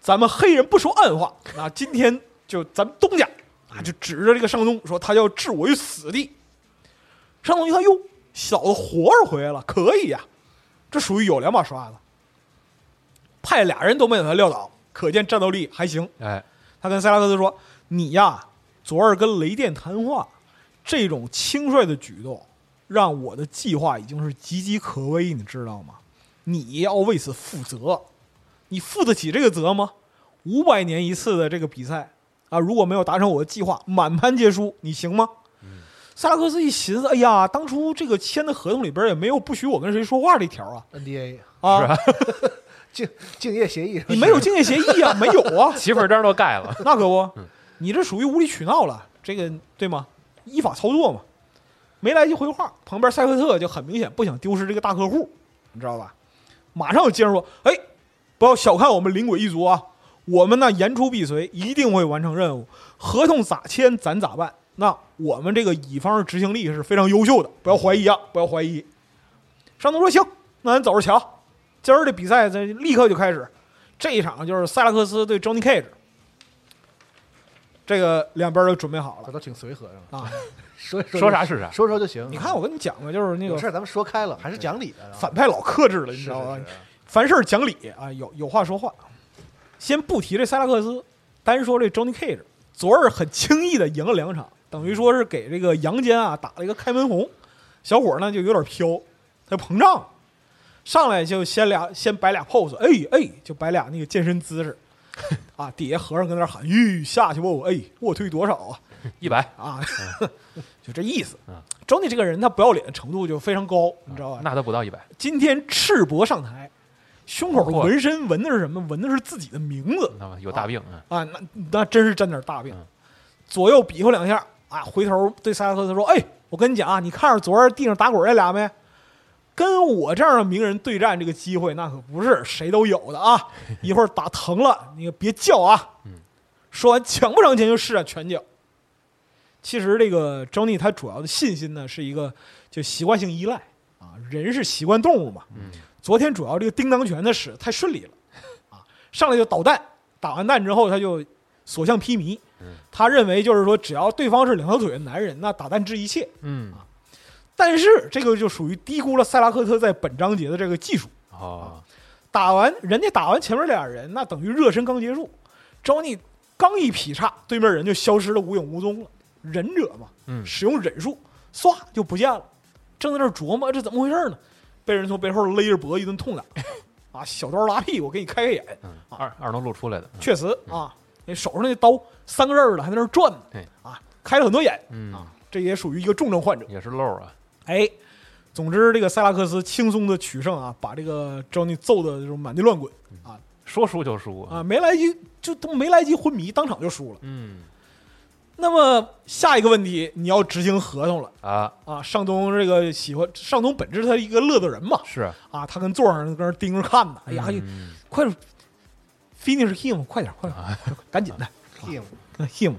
咱们黑人不说暗话啊，今天就咱们东家啊，就指着这个上东说他要置我于死地。上东一看，哟，小子活着回来了，可以呀、这属于有两把刷子。派俩人都没把他撂倒，可见战斗力还行。哎，他跟塞拉克斯说：“你呀，昨儿跟雷电谈话，这种轻率的举动，让我的计划已经是岌岌可危，你知道吗？你要为此负责，你负得起这个责吗？五百年一次的这个比赛啊，如果没有达成我的计划，满盘皆输，你行吗？”塞拉克斯一寻思，哎呀，当初这个签的合同里边也没有不许我跟谁说话这条啊 NDA 啊，竞竞业协议，你没有竞业协议啊，没有啊，媳妇儿章都盖了，那可不嗯，你这属于无理取闹了，这个对吗？依法操作嘛。没来及回话，旁边塞克特就很明显不想丢失这个大客户，你知道吧？马上就接着说：“哎，不要小看我们灵鬼一族啊，我们呢言出必随，一定会完成任务。合同咋签咱咋办？那我们这个乙方的执行力是非常优秀的，不要怀疑啊，不要怀疑。”上头说：“行，那咱走着瞧。今儿的比赛咱立刻就开始，这一场就是塞拉克斯对 Johnny Cage。这个两边都准备好了这都挺随和的嘛，啊！说 说说啥是啥，说说就行。你看我跟你讲嘛，就是那个有事儿咱们说开了，还是讲理的啊，反派老克制了，你知道吧是？是凡事讲理啊，有有话说话。先不提这塞拉克斯，单说这 Johnny Cage，昨儿很轻易的赢了两场，等于说是给这个阳间啊打了一个开门红。小伙儿呢就有点飘，他膨胀了，上来就先俩先摆俩 pose，哎哎，就摆俩那个健身姿势，啊，底下和尚跟那喊，吁下去不？哎，卧推多少啊？一百，啊，就这意思嗯。Johnny 这个人他不要脸的程度就非常高，你知道吧？那都不到一百，今天赤膊上台，胸口纹身纹的是什么？纹的是自己的名字有大病啊，啊！那那真是沾点大病嗯。左右比划两下啊，回头对萨拉克斯说：“哎，我跟你讲啊，你看着昨儿地上打滚那俩没？跟我这样的名人对战，这个机会那可不是谁都有的啊！一会儿打疼了，你可别叫啊！”嗯说完抢不上前就施展拳脚。其实这个 Johnny 他主要的信心呢是一个就习惯性依赖啊，人是习惯动物嘛。嗯，昨天主要这个叮当拳的使得太顺利了，啊，上来就捣蛋，打完蛋之后他就所向披靡嗯。他认为就是说，只要对方是两条腿的男人，那打蛋治一切。嗯，但是这个就属于低估了塞拉克特在本章节的这个技术。啊，打完人家打完前面俩人，那等于热身刚结束，Johnny 刚一劈叉，对面人就消失了无影无踪了。忍者嘛，嗯。使用忍术，唰就不见了。正在那琢磨这怎么回事呢，被人从背后勒着脖子一顿痛打，啊，小刀拉屁股给你开开眼。啊，二二能露出来的，确实啊，那手上那刀三个刃儿的还在那转呢。对，啊，开了很多眼。嗯，啊，这也属于一个重症患者。也是漏啊，哎，总之这个塞拉克斯轻松的取胜啊，把这个 Johnny 揍的这种满地乱滚啊。说输就输。啊，，没来及就都没来及昏迷，当场就输了。嗯，那么下一个问题，你要执行合同了。啊，啊！尚东这个喜欢尚东，本质他一个乐子人嘛。是，啊，他跟座上搁那盯着看呢。哎呀，嗯。快点，finish him，快点，快点，快赶紧的。Him，him。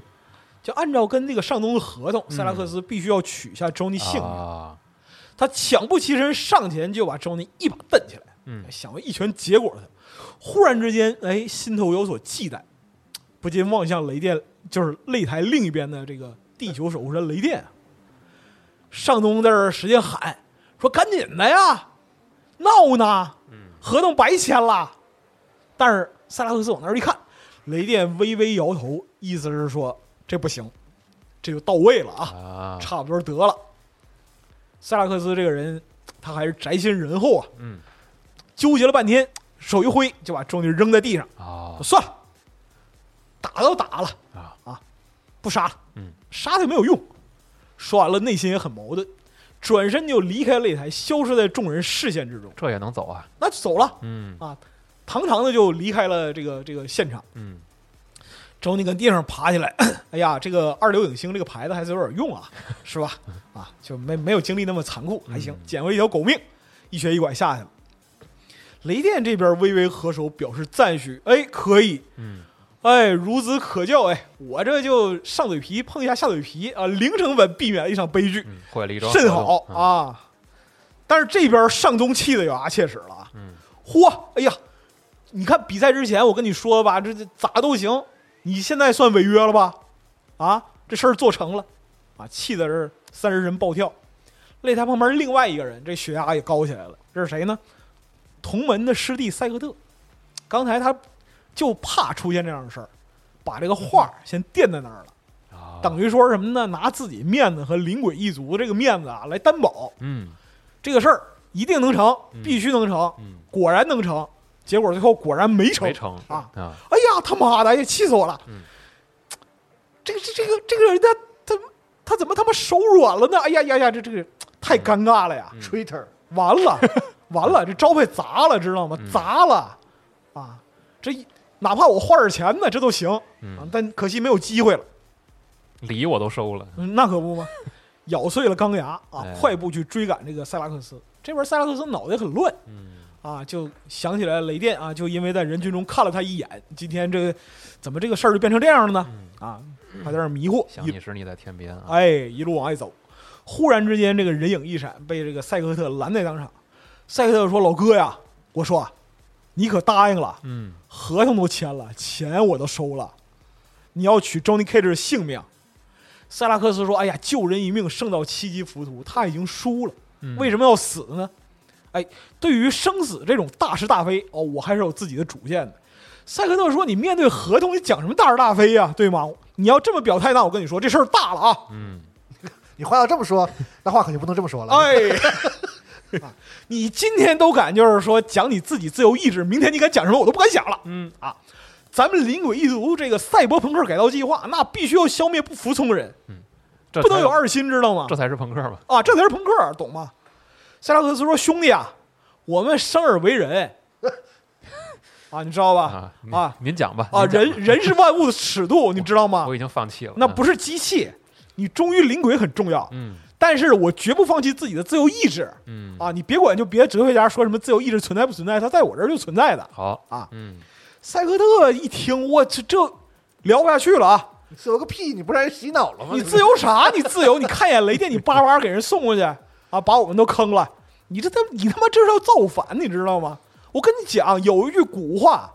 就按照跟那个尚东的合同，嗯。塞拉克斯必须要取下 JONY 性。啊，他抢不起身上前就把周尼一把蹬起来，嗯想要一拳结果他。忽然之间，哎，心头有所忌惮，不禁望向雷电，就是擂台另一边的这个地球守护神雷电。尚东在这儿使劲喊说：“赶紧的呀，闹呢，合同白签了。”但是塞拉克斯往那儿一看，雷电微微摇头，意思是说这不行，这就到位了啊。啊，差不多得了。塞拉克斯这个人，他还是宅心仁厚啊，嗯纠结了半天，手一挥就把周尼扔在地上，啊说算了，打都打了啊不杀了，嗯，杀他也没有用。说完了，内心也很矛盾，转身就离开擂台，消失在众人视线之中。这也能走啊？那就走了，嗯啊堂堂的就离开了这个这个现场。嗯周尼跟地上爬起来，哎呀，这个二流影星这个牌子还是有点用啊，是吧？啊，就没没有经历那么残酷，还行，捡回一条狗命，一瘸一拐下去了。雷电这边微微合手表示赞许，哎，可以，嗯。哎，孺子可教，哎，我这就上嘴皮碰一下下嘴皮啊，零成本避免了一场悲剧，嗯，会了一桩甚好同，啊。但是这边上宗气的咬牙切齿了啊，嗯。嚯，哎呀，你看比赛之前我跟你说吧，这这咋都行，你现在算违约了吧？啊，这事儿做成了，啊，气的是三十人暴跳。擂台旁边另外一个人，这血压也高起来了，这是谁呢？同门的师弟赛克特。刚才他就怕出现这样的事儿，把这个画先垫在那儿了，啊，等于说什么呢？拿自己面子和灵鬼一族这个面子啊来担保，嗯这个事儿一定能成，嗯必须能成。嗯果然能成，结果最后果然没成。没成啊！啊，哎呀，他妈的，哎呀，气死我了！嗯这个这这个这个人他他他怎么他妈手软了呢？哎呀呀呀，这这个太尴尬了呀！Twitter 完了 完了，这招牌砸了，知道吗？嗯砸了啊！这一哪怕我花点钱呢，这都行啊嗯，但可惜没有机会了。礼我都收了，嗯那可不吗，咬碎了钢牙啊哎！快步去追赶这个塞拉克斯。这边塞拉克斯脑袋很乱，嗯啊，就想起来雷电啊，就因为在人群中看了他一眼，今天这个怎么这个事儿就变成这样了呢？嗯，啊，还在那迷惑，想你时你在天边啊，哎一路往外走，忽然之间这个人影一闪，被这个赛克特拦在当场。赛克特说：“老哥呀，我说啊你可答应了，嗯合同都签了，钱我都收了，你要取 Johnny Cage 的性命。”塞拉克斯说：“哎呀，救人一命胜造七级浮屠，他已经输了。”嗯，为什么要死呢？哎，对于生死这种大是大非，哦，我还是有自己的主见的。赛克特说：“你面对合同，你讲什么大是大非呀、对吗？你要这么表态，那我跟你说，这事儿大了啊！嗯 你话要这么说，那话可就不能这么说了。哎，啊你今天都敢就是说讲你自己自由意志，明天你敢讲什么，我都不敢想了。嗯啊，咱们灵鬼一族这个赛博朋克改造计划，那必须要消灭不服从的人，嗯不能有二心，知道吗？这才是朋克嘛，啊，这才是朋克，懂吗？塞拉克斯说：“兄弟啊，我们生而为人，啊，你知道吧？啊您啊您讲吧啊，人人是万物的尺度，你知道吗我？已经放弃了，那不是机器，你忠于灵鬼很重要，嗯但是我绝不放弃自己的自由意志嗯啊！你别管，就别哲学家说什么自由意志存在不存在，它在我这儿就存在的。好啊嗯塞克特一听，我这这聊不下去了啊！你自由个屁！你不让人洗脑了吗？你自由啥？你自由？你看一眼雷电，你叭叭给人送过去啊，把我们都坑了。你这他你他妈这是要造反，你知道吗？我跟你讲，有一句古话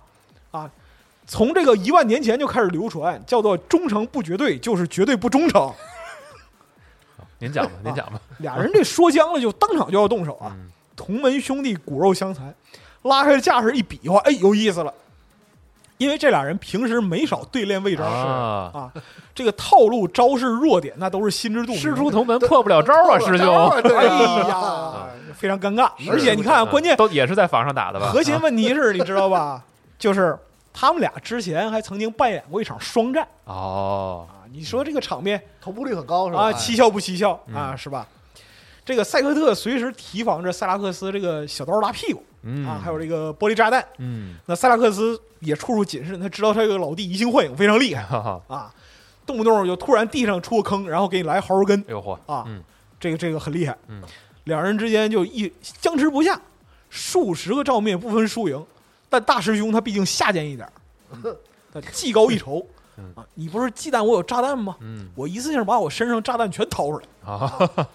啊，从这个一万年前就开始流传，叫做“忠诚不绝对，就是绝对不忠诚您讲吧您讲吧”。俩人这说僵了，就当场就要动手啊！嗯同门兄弟骨肉相残，拉开架势一比划，哎，有意思了。因为这俩人平时没少对练魏招啊啊，这个套路、招式、弱点那都是心知肚明。师出同门破不了招啊，师兄，哎呀，非常尴尬。而且你看，嗯关键都也是在房上打的吧？核心啊问题是，你知道吧？就是他们俩之前还曾经扮演过一场双战哦，啊。你说这个场面同步率很高是吧？啊，哎蹊跷不蹊跷嗯啊？是吧？这个赛克特随时提防着塞拉克斯这个小刀拉屁股嗯啊，还有这个玻璃炸弹。嗯，那塞拉克斯也处处谨慎，他知道他这个老弟移形换影非常厉害啊。动不动就突然地上出个坑，然后给你来猴根哎呦嚯，啊，嗯这个这个很厉害。嗯，两人之间就一僵持不下，数十个照面不分输赢。但大师兄他毕竟下贱一点儿，他技高一筹嗯啊！你不是忌惮我有炸弹吗？嗯我一次性把我身上炸弹全掏出来，啊，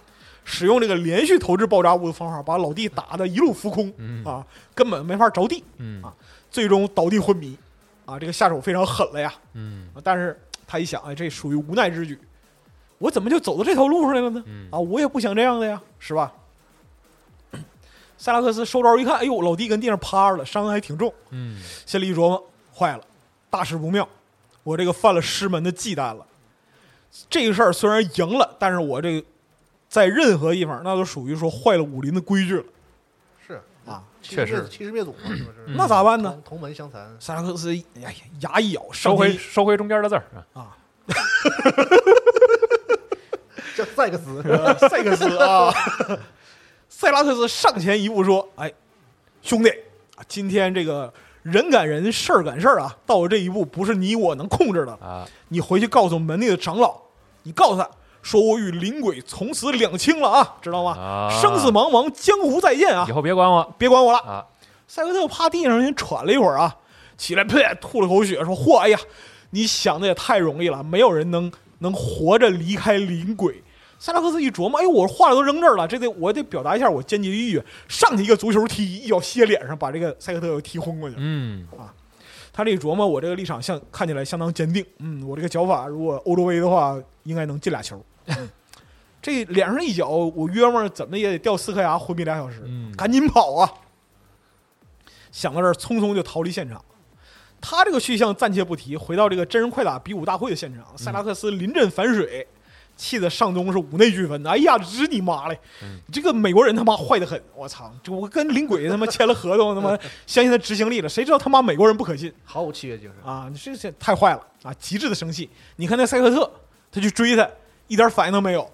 使用这个连续投掷爆炸物的方法，把老弟打得一路浮空嗯啊，根本没法着地，嗯啊最终倒地昏迷啊！这个下手非常狠了呀！嗯啊但是他一想，哎，这属于无奈之举，我怎么就走到这条路上来了呢？嗯啊，我也不想这样的呀，是吧？塞拉克斯收招一看，哎呦，老弟跟地上趴着了，伤还挺重，嗯心里一琢磨，坏了，大事不妙，我这个犯了师门的忌惮了。这个事儿虽然赢了，但是我这个在任何地方那都属于说坏了武林的规矩了。是。啊。确实。欺师灭祖嘛，是不是？嗯那咋办呢？同同门相残，塞拉克斯哎呀，牙一咬，收回收回中间的字儿啊，啊，叫赛克斯，呃塞克斯啊，塞拉克斯上前一步说：“哎，兄弟啊，今天这个人赶人，事儿赶事儿啊，到了这一步，不是你我能控制的。啊，你回去告诉门内的长老，你告诉他说我与灵鬼从此两清了啊，知道吗？啊生死茫茫，江湖再见啊以！后别管我别管我了。”啊，塞格特趴地上先喘了一会儿啊，起来呸吐了口血，说：“嚯，哎呀，你想的也太容易了，没有人能能活着离开灵鬼。”塞拉克斯一琢磨，哎呦，我话都扔这儿了，这得我得表达一下我坚决的意愿，上去一个足球踢，一脚歇脸上，把这个塞克特又踢昏过去。嗯他这一琢磨，我这个立场像看起来相当坚定，嗯，我这个脚法如果欧洲杯的话，应该能进俩球。嗯这脸上一脚，我约摸怎么也得掉四颗牙，昏迷俩小时。嗯赶紧跑啊！想到这儿，匆匆就逃离现场。他这个去向暂且不提，回到这个真人快打比武大会的现场，塞拉克斯临阵反水，气得上宗是五内俱焚。哎呀，日你妈嘞！嗯你这个美国人他妈坏得很！我操！这我跟林鬼他妈签了合同，他妈 相信他执行力了，谁知道他妈美国人不可信毫无契约精神。啊！你这这太坏了啊！极致的生气。你看那塞克特，他去追他，一点反应都没有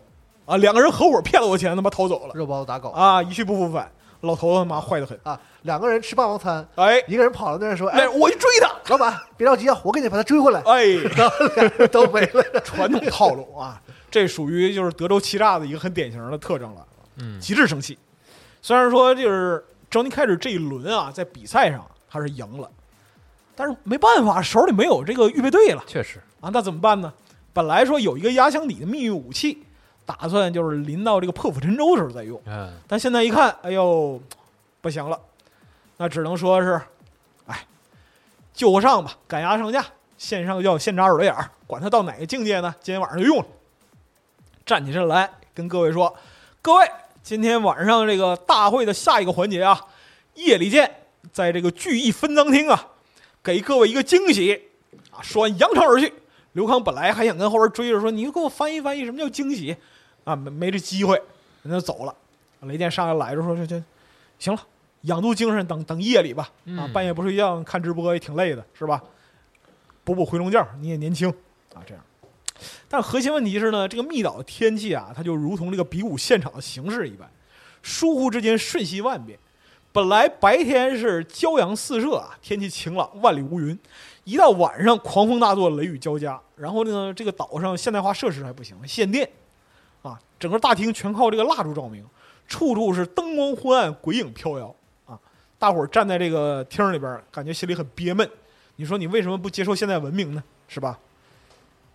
啊！两个人合伙骗了我钱，他妈逃走了肉包子打狗啊！一去不复返，老头子他妈坏的很。啊！两个人吃霸王餐，哎，一个人跑到那儿说：“哎，我去追他。老板，别着急啊，我给你把他追回来。哎，”然后俩人都没了。传统套路啊，这属于就是德州欺诈的一个很典型的特征了，嗯极致生气。虽然说就是 Johnny 开始这一轮啊，在比赛上他是赢了，但是没办法，手里没有这个预备队了确实，啊，那怎么办呢？本来说有一个压箱底的秘密武器，打算就是临到这个破釜沉舟的时候再用，嗯但现在一看，哎呦，不行了，那只能说是，哎，救个上吧，赶鸭上架，线上要现扎耳朵眼儿，管他到哪个境界呢？今天晚上就用了。站起身来，跟各位说，各位，今天晚上这个大会的下一个环节啊，夜里见，在这个聚义分赃厅啊，给各位一个惊喜啊！说完扬长而去。刘康本来还想跟后边追着说：“你给我翻译翻译，什么叫惊喜？”啊，没没这机会，人就走了。雷电上来来着说：“这这行了，养足精神，等等夜里吧。啊，嗯半夜不睡觉看直播也挺累的，是吧？补补回笼觉，你也年轻啊，这样。但核心问题是呢，这个密岛的天气啊，它就如同这个比武现场的形势一般，疏忽之间瞬息万变。本来白天是骄阳四射啊，天气晴朗，万里无云。一到晚上，狂风大作，雷雨交加。然后呢，这个岛上现代化设施还不行，限电啊，整个大厅全靠这个蜡烛照明，处处是灯光昏暗，鬼影飘摇啊。大伙儿站在这个厅里边，感觉心里很憋闷。你说你为什么不接受现代文明呢？是吧？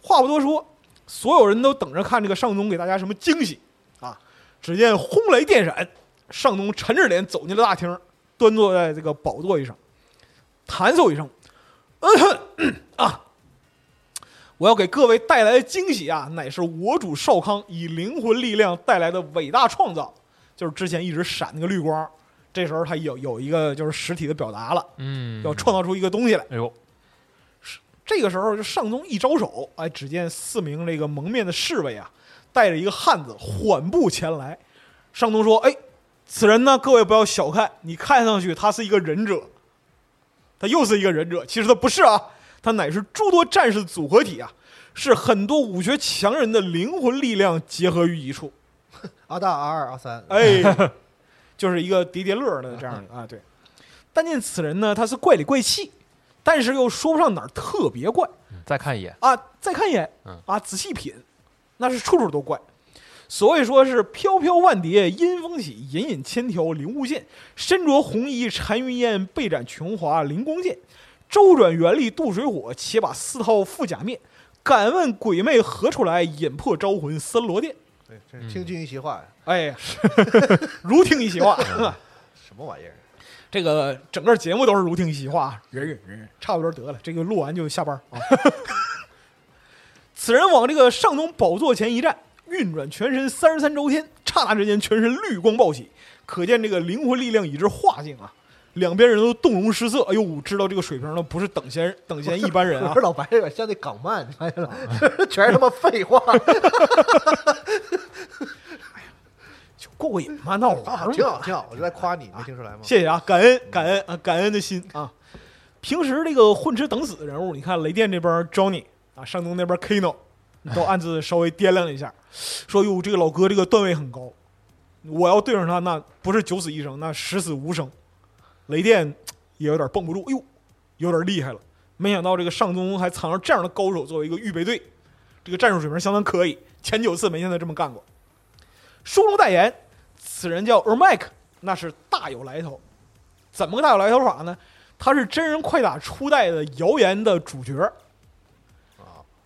话不多说，所有人都等着看这个上宗给大家什么惊喜啊！只见轰雷电闪，上宗沉着脸走进了大厅，端坐在这个宝座上，弹奏一声：“ 啊！我要给各位带来的惊喜啊，乃是我主少康以灵魂力量带来的伟大创造，就是之前一直闪那个绿光，这时候他有有一个就是实体的表达了，嗯，要创造出一个东西来。哎呦，这个时候，就上宗一招手，哎，只见四名这个蒙面的侍卫啊，带着一个汉子缓步前来。上宗说：“哎，此人呢，各位不要小看，你看上去他是一个忍者，他又是一个忍者，其实他不是啊，他乃是诸多战士的组合体啊，是很多武学强人的灵魂力量结合于一处。阿大、阿二、阿三，哎，就是一个叠叠乐的这样的啊，对。但见此人呢，他是怪里怪气，但是又说不上哪儿特别怪，再看一眼，啊，再看一眼嗯啊，仔细品，那是处处都怪。所以说是飘飘万蝶阴风起，隐隐千条灵雾现。身着红衣缠云烟，背斩琼华灵光剑。周转原力渡水火，且把丝绦覆甲面。敢问鬼魅何处来？引破招魂森罗殿。对，这是听君一席话呀，哎呀，如听一席话。什么玩意儿？这个整个节目都是如听一席话，忍忍忍忍，差不多得了。这个录完就下班啊。此人往这个上东宝座前一站，运转全身三十三周天，刹那之间全身绿光暴起，可见这个灵魂力量已至化境啊。两边人都动容失色，哎呦，知道这个水平了，不是等闲 等闲一般人我啊说。老白有点像那港漫，你发现了？全是他妈废话，就过过瘾嘛，闹会儿挺好，挺好，我就在夸你，没听出来吗？谢谢啊，感恩感恩啊，感恩的心啊。平时这个混吃等死的人物，你看雷电这边 Johnny 啊，上东那边 Kino 都暗自稍微掂量了一下，说哟，这个老哥这个段位很高，我要对上他，那不是九死一生，那十死无生。雷电也有点绷不住，哎呦，有点厉害了。没想到这个上宗还藏着这样的高手作为一个预备队，这个战术水平相当可以。前九次没见他这么干过。书中代言，此人叫 Ermac，那是大有来头。怎么个大有来头法呢？他是真人快打初代的谣言的主角。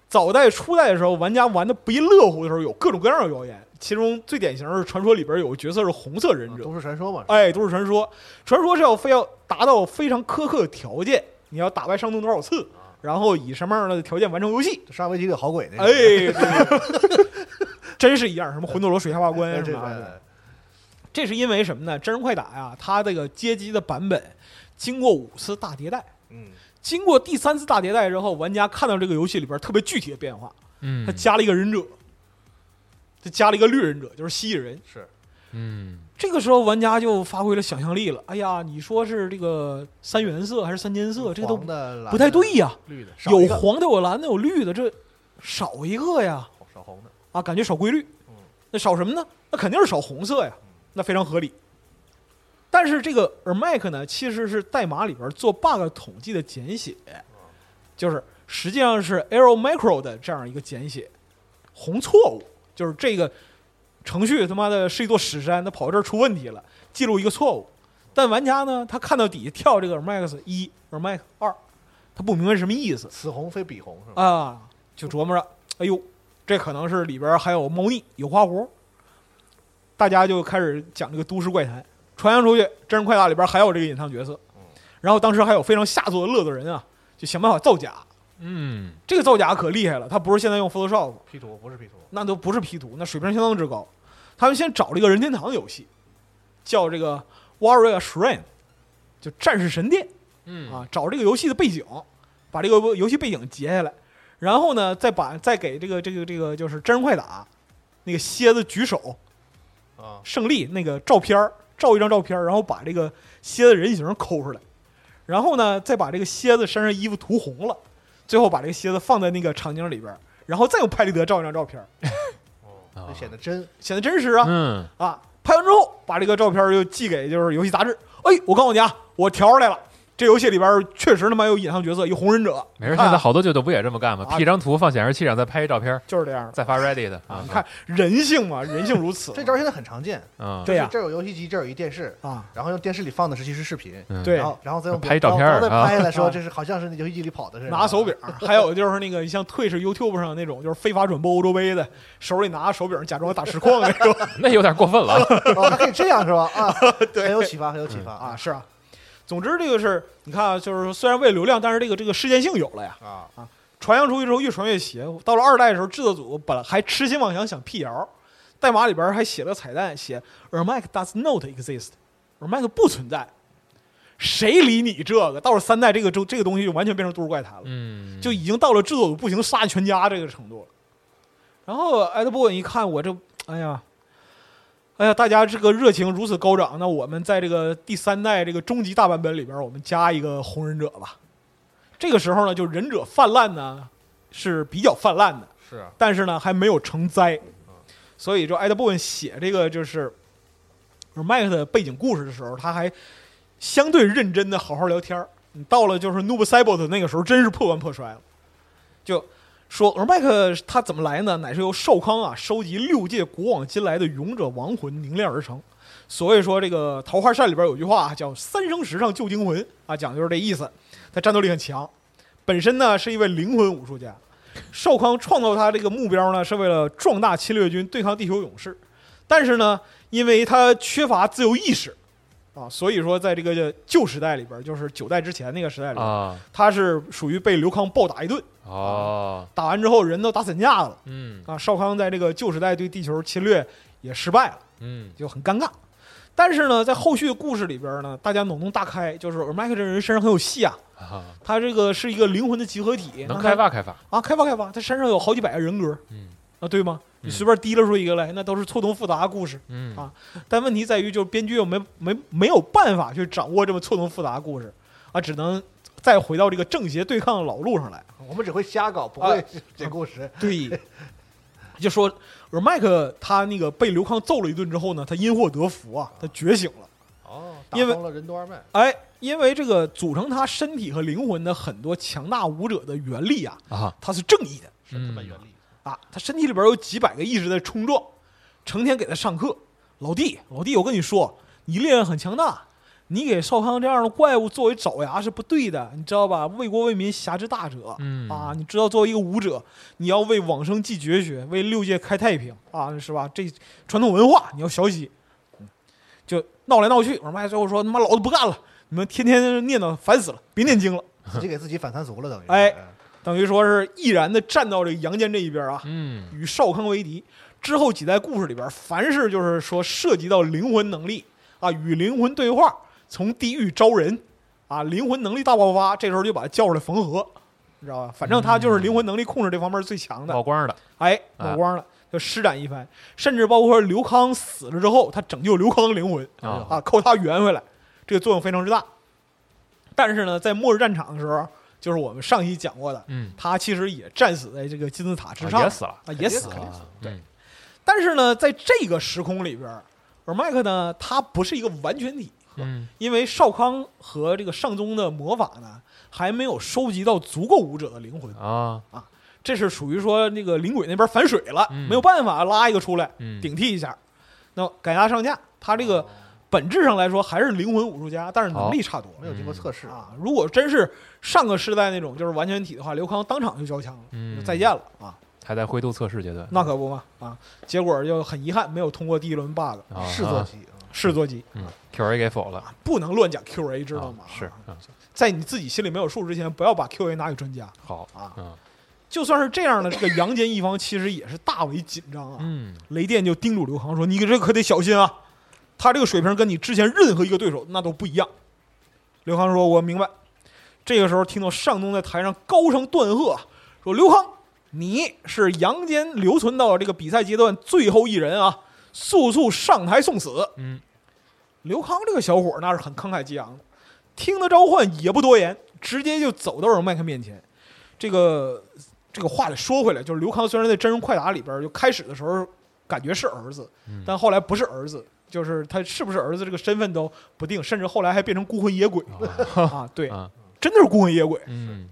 早在初代的时候，玩家玩的不亦乐乎的时候，有各种各样的谣言，其中最典型的是传说里边有个角色是红色忍者，啊都市传说嘛，哎，都市传说，传说是要非要达到非常苛刻的条件，你要打败上东多少次，然后以什么样的条件完成游戏。上围棋里好鬼那哎，个，对对。真是一样，什么魂斗罗水下八关什么的。这是因为什么呢？真人快打呀，它这个街机的版本经过五次大迭代，嗯，经过第三次大迭代之后，玩家看到这个游戏里边特别具体的变化，嗯他，加了一个忍者，他加了一个绿忍者，就是蜥蜴人。是嗯，这个时候，玩家就发挥了想象力了。哎呀，你说是这个三原色还是三间色？这个都不太对呀。绿的有黄的，有蓝的，有绿的，这少一个呀。少红的，啊，感觉少规律嗯。那少什么呢？那肯定是少红色呀，那非常合理。但是这个 Ermac 呢，其实是代码里边做 bug 统计的简写，就是实际上是 Arrow Macro 的这样一个简写，红错误，就是这个程序他妈的是一座屎山，它跑到这儿出问题了，记录一个错误。但玩家呢，他看到底下跳这个 Ermac 一、Ermac 二，他不明白什么意思，此红非彼红是吧？啊，就琢磨着，哎呦，这可能是里边还有猫腻，有花活。大家就开始讲这个都市怪谈，传扬出去，真人快打里边还有这个隐藏角色。然后当时还有非常下作的乐子人啊，就想办法造假。嗯，这个造假可厉害了，他不是现在用 Photoshop，P 图不是 P 图，那都不是 P 图，那水平相当之高。他们先找了一个任天堂游戏，叫这个 Warrior Shrine，就战士神殿。嗯啊，找这个游戏的背景，把这个游戏背景截下来，然后呢，再把再给这个这个这个就是真人快打那个蝎子举手啊，胜利那个照片儿照一张照片，然后把这个蝎子人形抠出来，然后呢，再把这个蝎子身上衣服涂红了，最后把这个蝎子放在那个场景里边，然后再用拍立得照一张照片儿，哦，那显得真显得真实啊。嗯，啊，拍完之后把这个照片儿又寄给就是游戏杂志。哎，我告诉你啊，我调出来了，这游戏里边确实他妈有隐藏角色，有红忍者。没事，现在好多舅舅不也这么干吗啊？P 张图放显示器上，再拍一照片，就是这样再发 Ready 的啊。你看，人性嘛，人性如此。这招现在很常见。嗯，对呀这有游戏机，这有一电视，啊，然后用电视里放的是其实视频，然后然后再用拍照片再拍来说啊这是好像是那游戏机里跑的似的，拿手柄，还有就是那个像 Twitch、YouTube 上那种，就是非法转播欧洲杯的，手里拿手柄假装打实况那种 那有点过分了。哦，还可以这样是吧？啊，对很有启发，很有启发啊，是啊。总之，这个是你看啊，就是说虽然为了流量，但是这个这个事件性有了呀。啊啊！传扬出去之后越传越邪乎。到了二代的时候，制作组本来还痴心妄想想辟谣，代码里边还写了彩蛋，写 Ermac does not exist，Ermac 不存在。谁理你这个？到了三代，这个就这个东西就完全变成都市怪谈了。嗯，就已经到了制作组不行杀你全家这个程度了。然后艾德伯文一看我这，哎呀，哎呀，大家这个热情如此高涨，那我们在这个第三代这个终极大版本里边，我们加一个红忍者吧。这个时候呢，就忍者泛滥呢是比较泛滥的，是啊但是呢还没有成灾，所以就艾德伯文写这个就是麦克的背景故事的时候，他还相对认真的好好聊天儿。你到了就是 Noob Saibot 那个时候，真是破罐破摔了。就说而麦克他怎么来呢？乃是由少康啊收集六界古往今来的勇者亡魂凝练而成。所以说这个桃花扇里边有句话叫“三生石上旧精魂”啊，讲的就是这意思。他战斗力很强，本身呢是一位灵魂武术家。少康创造他这个目标呢，是为了壮大侵略军，对抗地球勇士。但是呢，因为他缺乏自由意识啊，所以说在这个旧时代里边，就是九代之前那个时代里边，啊他是属于被刘康暴打一顿，哦，打完之后人都打散架了。嗯。啊。少康在这个旧时代对地球侵略也失败了，嗯。就很尴尬。但是呢，在后续的故事里边呢，大家脑洞大开，就是尔麦克这人身上很有戏啊，啊，他这个是一个灵魂的集合体，能开发开发，啊，开发开发，他身上有好几百个人格。嗯。啊，对吗？你嗯随便提溜出一个来，那都是错综复杂的故事。嗯。啊但问题在于，就是编剧又没没没有办法去掌握这么错综复杂的故事。啊，只能再回到这个正邪对抗的老路上来。我们只会瞎搞，不啊会讲故事。对，就说而麦克他那个被刘康揍了一顿之后呢，他因祸得福啊，他觉醒了。哦，打因为通了任督二脉。哎，因为这个组成他身体和灵魂的很多强大武者的原力啊，啊，他是正义的是这么嗯原力。啊，他身体里边有几百个意识在冲撞，成天给他上课。老弟，老弟，我跟你说，你力量很强大，你给少康这样的怪物作为爪牙是不对的，你知道吧？为国为民，侠之大者。嗯啊，你知道，作为一个武者，你要为往生继绝学，为六界开太平啊，是吧？这传统文化你要学习。嗯就闹来闹去，尔麦最后说：“他妈老子不干了，你们天天念叨，烦死了，别念经了。自己给自己反三俗了，等于。哎，等于说是毅然的站到这个阳间这一边啊，嗯与少康为敌。之后几代故事里边，凡是就是说涉及到灵魂能力啊，与灵魂对话，从地狱招人。啊，灵魂能力大爆发，这时候就把他叫出来缝合，你知道吧？反正他就是灵魂能力控制这方面最强的。曝光的，哎，曝光了，就施展一番，甚至包括刘康死了之后，他拯救刘康的灵魂啊啊，靠他圆回来，这个作用非常之大。但是呢，在末日战场的时候，就是我们上期讲过的，嗯，他其实也战死在这个金字塔之上，啊也死了，啊，也死了。啊对，但是呢，在这个时空里边，尔麦克呢，他不是一个完全体，嗯。因为少康和这个上宗的魔法呢，还没有收集到足够武者的灵魂，啊，这是属于说那个灵鬼那边反水了，嗯。没有办法拉一个出来嗯，顶替一下。那赶鸭上架，他这个本质上来说还是灵魂武术家，但是能力差多了。没有经过测试。啊。如果真是上个世代那种就是完全体的话，刘康当场就交枪了，嗯。就再见了啊。还在灰度测试阶段，那可不嘛啊！结果就很遗憾，没有通过第一轮 bug，啊试作机啊试作机嗯，QA 给否了，不能乱讲 QA，知道吗？啊是，在你自己心里没有数之前，不要把 QA 拿给专家好，啊。嗯就算是这样的，这个阳间一方其实也是大为紧张啊。嗯雷电就叮嘱刘康说：“你这可得小心啊，他这个水平跟你之前任何一个对手那都不一样。”刘康说：“我明白。”这个时候听到尚东在台上高声断喝，说：“刘康，你是阳间留存到这个比赛阶段最后一人啊，速速上台送死。”嗯刘康这个小伙儿那是很慷慨激昂的，听得召唤也不多言，直接就走到了麦克面前。这个这个话得说回来，就是刘康虽然在真人快打里边儿就开始的时候感觉是儿子，嗯但后来不是儿子，就是他是不是儿子这个身份都不定，甚至后来还变成孤魂野鬼啊！对，啊真的是孤魂野鬼。嗯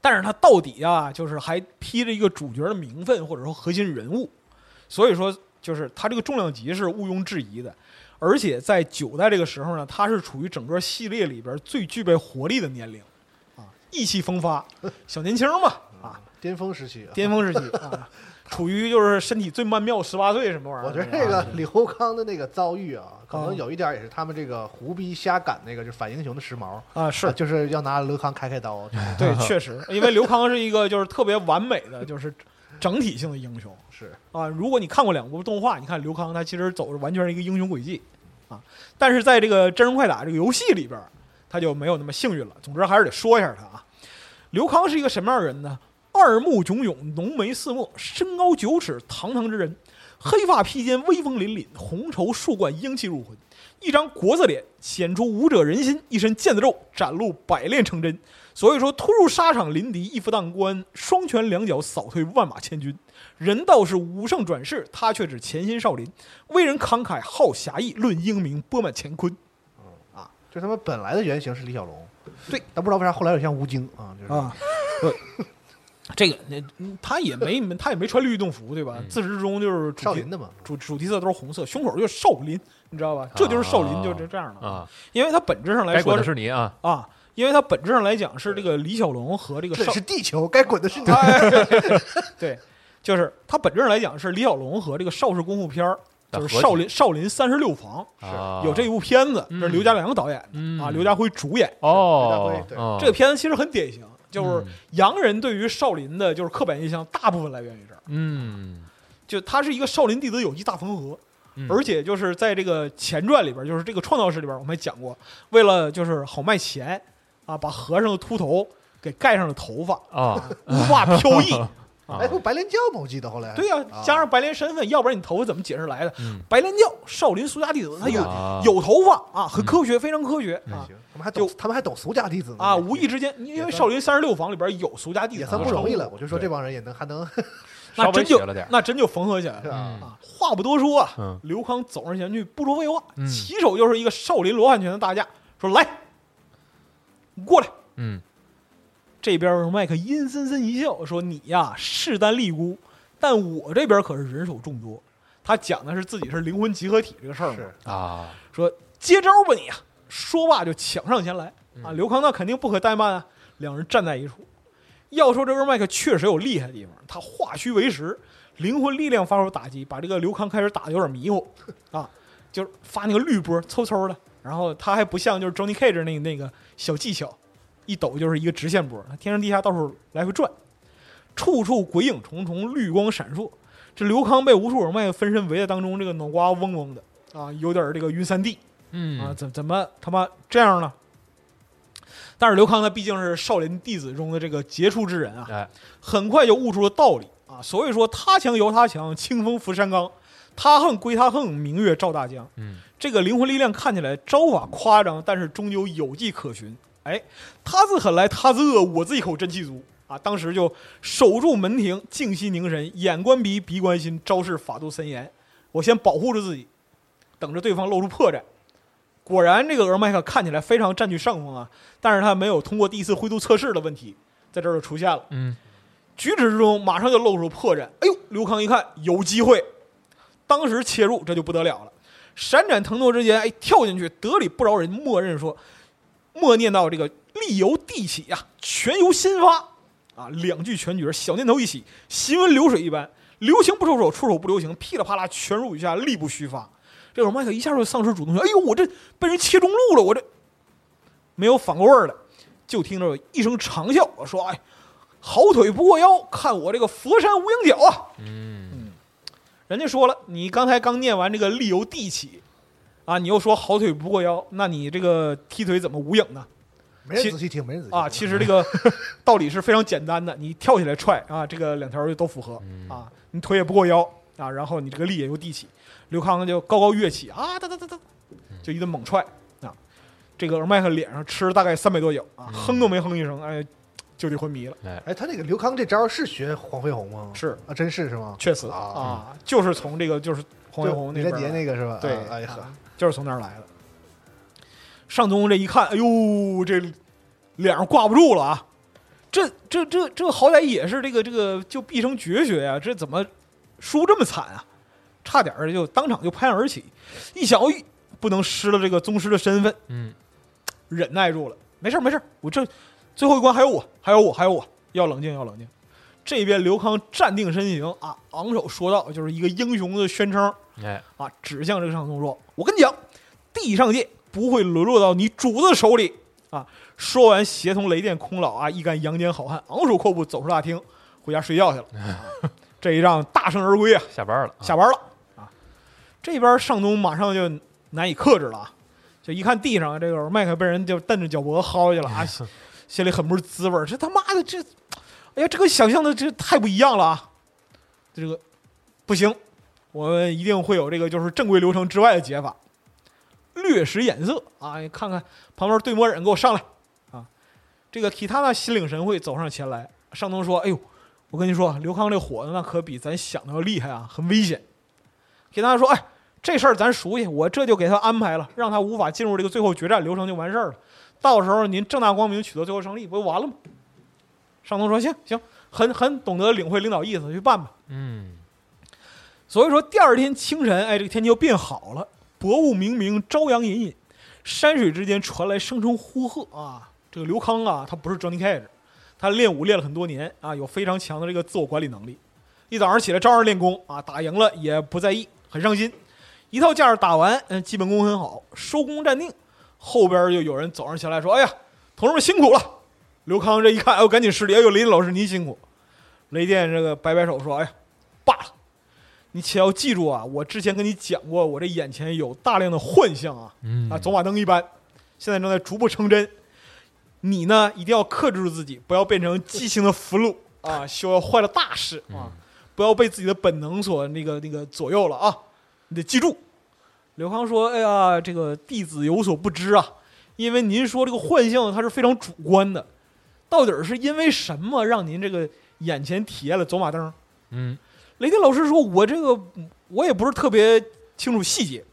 但是他到底啊，就是还披着一个主角的名分，或者说核心人物，所以说就是他这个重量级是毋庸置疑的。而且在九代这个时候呢，他是处于整个系列里边最具备活力的年龄，啊，意气风发，小年轻嘛，啊，巅峰时期啊。巅峰时期啊，处于就是身体最曼妙十八岁什么玩意儿。我觉得这个啊。刘康的那个遭遇啊，可啊能有一点也是他们这个胡逼瞎赶那个，就是反英雄的时髦，啊是。啊就是要拿刘康开开刀。对，确实，因为刘康是一个就是特别完美的，就是整体性的英雄。是。啊，如果你看过两部动画，你看刘康他其实走的完全是一个英雄轨迹啊，但是在这个真人快打这个游戏里边，他就没有那么幸运了。总之还是得说一下他啊，刘康是一个什么样的人呢？二目炯炯，浓眉似墨，身高九尺，堂堂之人，黑发披肩，威风凛凛，红绸束冠，英气入魂。一张国字脸显出武者人心，一身腱子肉展露百炼成真。所以说，突入沙场临敌，一夫当关，双拳两脚扫退万马千军。人道是武圣转世，他却只潜心少林，为人慷慨，好侠义，论英明，播满乾坤。啊就他们本来的原型是李小龙，对，但不知道为啥后来有点像吴京啊，就是 这个那嗯他也没他也没穿绿运动服，对吧？嗯。自始至终就是主题少林的嘛，主主题色都是红色，胸口就是少林，你知道吧？这就是少林，就是这样的。啊，因为它本质上来该滚的说是是你啊，啊，因为它本质上来讲是这个李小龙和这个这少是地球，该滚的是你。哎 对，就是它本质上来讲是李小龙和这个邵氏功夫片儿，就是少林少林三十六房是有这一部片子，嗯这是刘家良导演的嗯。啊，刘家辉主演。哦。刘家辉，对。哦。这个片子其实很典型，就是嗯洋人对于少林的就是刻板印象大部分来源于这儿，嗯，就它是一个少林弟子有机大缝合。嗯而且就是在这个前传里边，就是这个创造史里边，我们也讲过，为了就是好卖钱啊，把和尚的秃头给盖上了头发，啊无发飘逸。啊哎，不白莲教吗？我记得后来。对呀、啊加上白莲身份，要不然你头发怎么解释来的？嗯白莲教少林俗家弟子，他有啊有头发啊，很科学，非常科学啊，他们还懂，他们还懂俗家弟子呢啊，无意之间，因为少林三十六房里边有俗家弟子，也算不容易了。啊我就说这帮人也能还能 那真就那真就缝合起来了是吧？嗯啊。话不多说啊，嗯刘康走上前去，不说废话，嗯起手就是一个少林罗汉拳的大架，说来，你过来。嗯这边麦克阴森森一笑，说：“你呀势单力孤，但我这边可是人手众多。”他讲的是自己是灵魂集合体这个事儿嘛。是啊，说接招吧你呀！说罢就抢上前来啊！嗯刘康那肯定不可怠慢啊，两人站在一处。要说这根麦克确实有厉害的地方，他化虚为实，灵魂力量发出打击，把这个刘康开始打的有点迷糊 啊，就是发那个绿波，嗖嗖的。然后他还不像就是 Johnny Cage 那那个小技巧，一抖就是一个直线波，他天上地下到处来回转，处处鬼影重重，绿光闪烁。这刘康被无数耳麦分身围在当中，这个脑瓜嗡嗡的啊，有点这个晕三 D 嗯啊，怎怎么他妈这样呢？但是刘康他毕竟是少林弟子中的这个杰出之人啊，哎，很快就悟出了道理啊。所以说他强由他强，清风拂山岗，他横归他横，明月照大江。嗯这个灵魂力量看起来招法夸张，但是终究有迹可循。哎，他自狠来，他自恶，我自一口真气足啊！当时就守住门庭，静息凝神，眼观鼻，鼻观心，招式法度森严。我先保护着自己，等着对方露出破绽。果然，这个俄麦克看起来非常占据上风啊，但是他没有通过第一次灰度测试的问题，在这儿就出现了。嗯举止之中马上就露出破绽。哎呦，刘康一看有机会，当时切入，这就不得了了。闪展腾挪之间，哎，跳进去，得理不饶人，默认说，默念到这个力由地起呀、拳由心发啊，两句全诀，小念头一起，行云流水一般，留情不收手，出手不留情，噼里啪啦，全入雨下，力不虚发。这会儿麦克一下就丧失主动权，哎呦，我这被人切中路了，我这没有反过味儿来，就听着一声长啸，我说，哎。好腿不过腰，看我这个佛山无影脚啊！嗯人家说了，你刚才刚念完这个力由地起，啊，你又说好腿不过腰，那你这个踢腿怎么无影呢？没人仔细听，没人仔细听啊，其实这个 道理是非常简单的，你跳起来踹啊，这个两条就都符合啊，你腿也不过腰啊，然后你这个力也又递起，刘康就高高跃起啊，哒哒哒哒，就一顿猛踹啊，这个尔麦克脸上吃了大概三百多脚啊，哼都没哼一声，哎，就地昏迷了。哎，哎，他那个刘康这招是学黄飞鸿吗？是啊，真是是吗？确实啊啊，就是从这个就是黄飞鸿李连杰那边来那个是吧？对啊，哎呵啊，就是从那儿来的。上宗这一看，哎呦，这脸上挂不住了啊！这这这这好歹也是这个这个就毕生绝学呀、这怎么输这么惨啊？差点儿就当场就拍案而起，一想，哎，不能失了这个宗师的身份，嗯忍耐住了，没事没事，我这最后一关还有我，还有我，还有我，要冷静要冷静。这边刘康站定身形啊，昂首说道，就是一个英雄的宣称。哎，啊，指向这个上宗说：“我跟你讲，地上界不会沦落到你主子手里啊！”说完，协同雷电空老啊，一干阳间好汉，昂首阔步走出大厅，回家睡觉去了。啊、这一仗大胜而归啊！下班了，下班了啊！这边上宗马上就难以克制了啊！就一看地上这个麦克被人就蹬着脚脖子薅下去了啊，心心里很不是滋味儿。这他妈的这，哎呀，这跟想象的这太不一样了啊！这个不行，我们一定会有这个就是正规流程之外的解法。略使眼色啊，你看看旁边对魔忍给我上来啊！这个体他那心领神会走上前来，尚东说：“哎呦，我跟你说，刘康这火呢，那可比咱想的要厉害啊，很危险。”给他说：“哎，这事儿咱熟悉，我这就给他安排了，让他无法进入这个最后决战流程就完事儿了。到时候您正大光明取得最后胜利，不就完了吗？”尚东说：“行行，很很懂得领会领导意思，去办吧。嗯所以说，第二天清晨，哎，这个天气又变好了，薄雾冥冥，朝阳隐隐，山水之间传来声声呼喝啊！这个刘康啊，他不是 Johnny Cage，他练武练了很多年啊，有非常强的这个自我管理能力。一早上起来照样练功啊，打赢了也不在意，很上心。一套架势打完，嗯，基本功很好，收工站定，后边就有人走上前来说：“哎呀，同志们辛苦了。”刘康这一看，哎呦，赶紧施礼，哎呦，雷电老师您辛苦。雷电这个摆摆手说：“哎呀，罢了。”你且要记住啊，我之前跟你讲过，我这眼前有大量的幻象啊，嗯啊，走马灯一般，现在正在逐步成真。你呢，一定要克制住自己，不要变成畸形的俘虏啊，休要坏了大事啊，不要被自己的本能所那个那个左右了啊，你得记住。刘康说：“哎呀，这个弟子有所不知啊，因为您说这个幻象它是非常主观的，到底是因为什么让您这个眼前体验了走马灯？”嗯雷电老师说：“我这个我也不是特别清楚细节，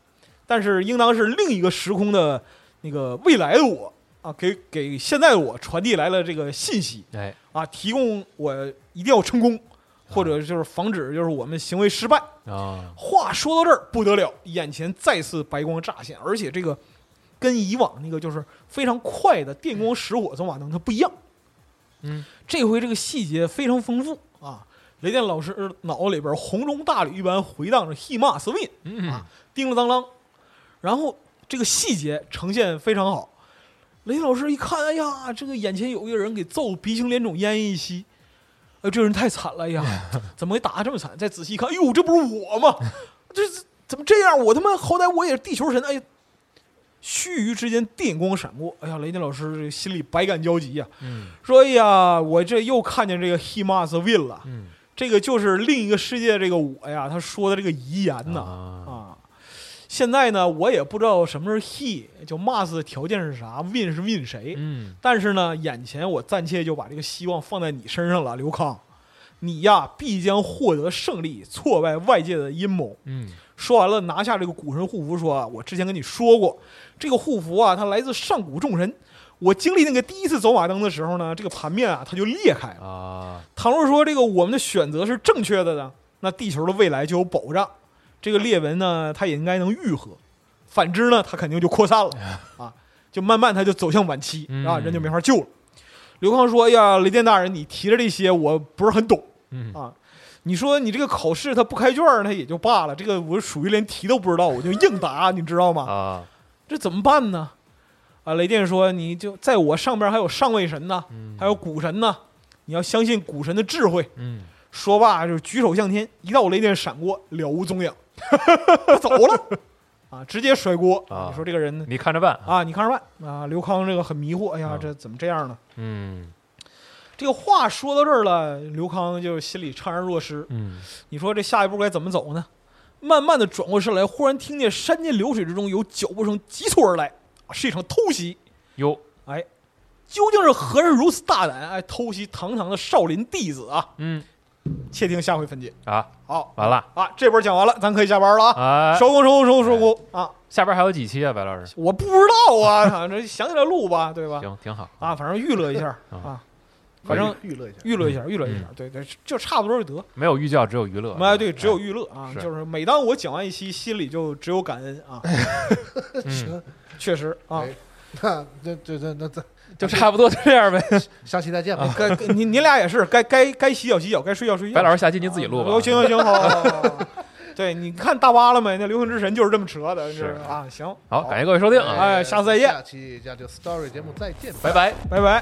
但是应当是另一个时空的那个未来的我啊，给给现在的我传递来了这个信息哎啊，提供我一定要成功，或者就是防止就是我们行为失败。啊话说到这儿不得了，眼前再次白光乍现，而且这个跟以往那个就是非常快的电光石火走马灯它不一样。嗯，这回这个细节非常丰富啊！雷电老师脑子里边红中大吕一般回荡着 “He must win”，嗯啊叮了当啷，然后这个细节呈现非常好。雷电老师一看，哎呀，这个眼前有一个人给揍鼻青脸肿、奄奄一息，哎，这人太惨了哎呀！怎么给打的这么惨？再仔细一看，哎呦，这不是我吗？这这怎么这样？我他妈好歹我也是地球神！哎呀，须臾之间电光闪过，哎呀，雷电老师这心里百感交集呀、嗯。说：“哎呀，我这又看见这个 He must win 了，嗯。这个就是另一个世界这个我呀，他说的这个遗言呐。啊。啊。现在呢，我也不知道什么是 He，就 must 的条件是啥，win 是 win 谁。嗯。但是呢，眼前我暂且就把这个希望放在你身上了，刘康，你呀必将获得胜利，挫败外界的阴谋。嗯。说完了，拿下这个古神护符，说啊：“我之前跟你说过，这个护符啊，它来自上古众神。我经历那个第一次走马灯的时候呢，这个盘面啊，它就裂开了。啊倘若说这个我们的选择是正确的呢，那地球的未来就有保障。这个裂纹呢，它也应该能愈合；反之呢，它肯定就扩散了 啊，就慢慢它就走向晚期嗯啊，人就没法救了。”刘康说：“哎呀，雷电大人，你提的这些我不是很懂。”嗯啊，你说你这个考试他不开卷儿，那也就罢了，这个我属于连题都不知道，我就硬答，你知道吗？啊这怎么办呢？啊，雷电说，你就在我上边还有上位神呢，嗯还有古神呢，你要相信古神的智慧。嗯说罢就举手向天，一道雷电闪过，了无踪影，走了，啊，直接甩锅。啊你说这个人你看着办啊，你看着办啊。刘康这个很迷惑，哎呀啊，这怎么这样呢？嗯这个话说到这儿了，刘康就心里怅然若失。嗯你说这下一步该怎么走呢？慢慢的转过身来，忽然听见山间流水之中有脚步声急促而来，啊是一场偷袭。哟哎，究竟是何人如此大胆，哎，偷袭堂堂的少林弟子啊？嗯且听下回分解。啊好完了啊，这波讲完了，咱可以下班了啊！哎收工，收工，收工，收工啊！下边还有几期啊，白老师？我不知道啊，反正想起来录吧，对吧？行挺好啊，反正娱乐一下啊，反正娱乐一下，娱乐一下，娱乐一下，对对，就差不多就得。没有寓教，只有娱乐。哎，对，只有娱乐啊，就是每当我讲完一期，心里就只有感恩啊，行，确实啊哎，那这这这那这就差不多这样呗。下期再见吧。你你俩也是，该该该洗脚洗脚，该睡觉睡觉。白老师下期您自己录吧。哦行行行，好好好好。好 对，你看大巴了没？那流行之神就是这么扯的，是啊。行，好，感谢各位收听啊，哎下次再见下期家就 Story 节目再见，拜拜。拜拜。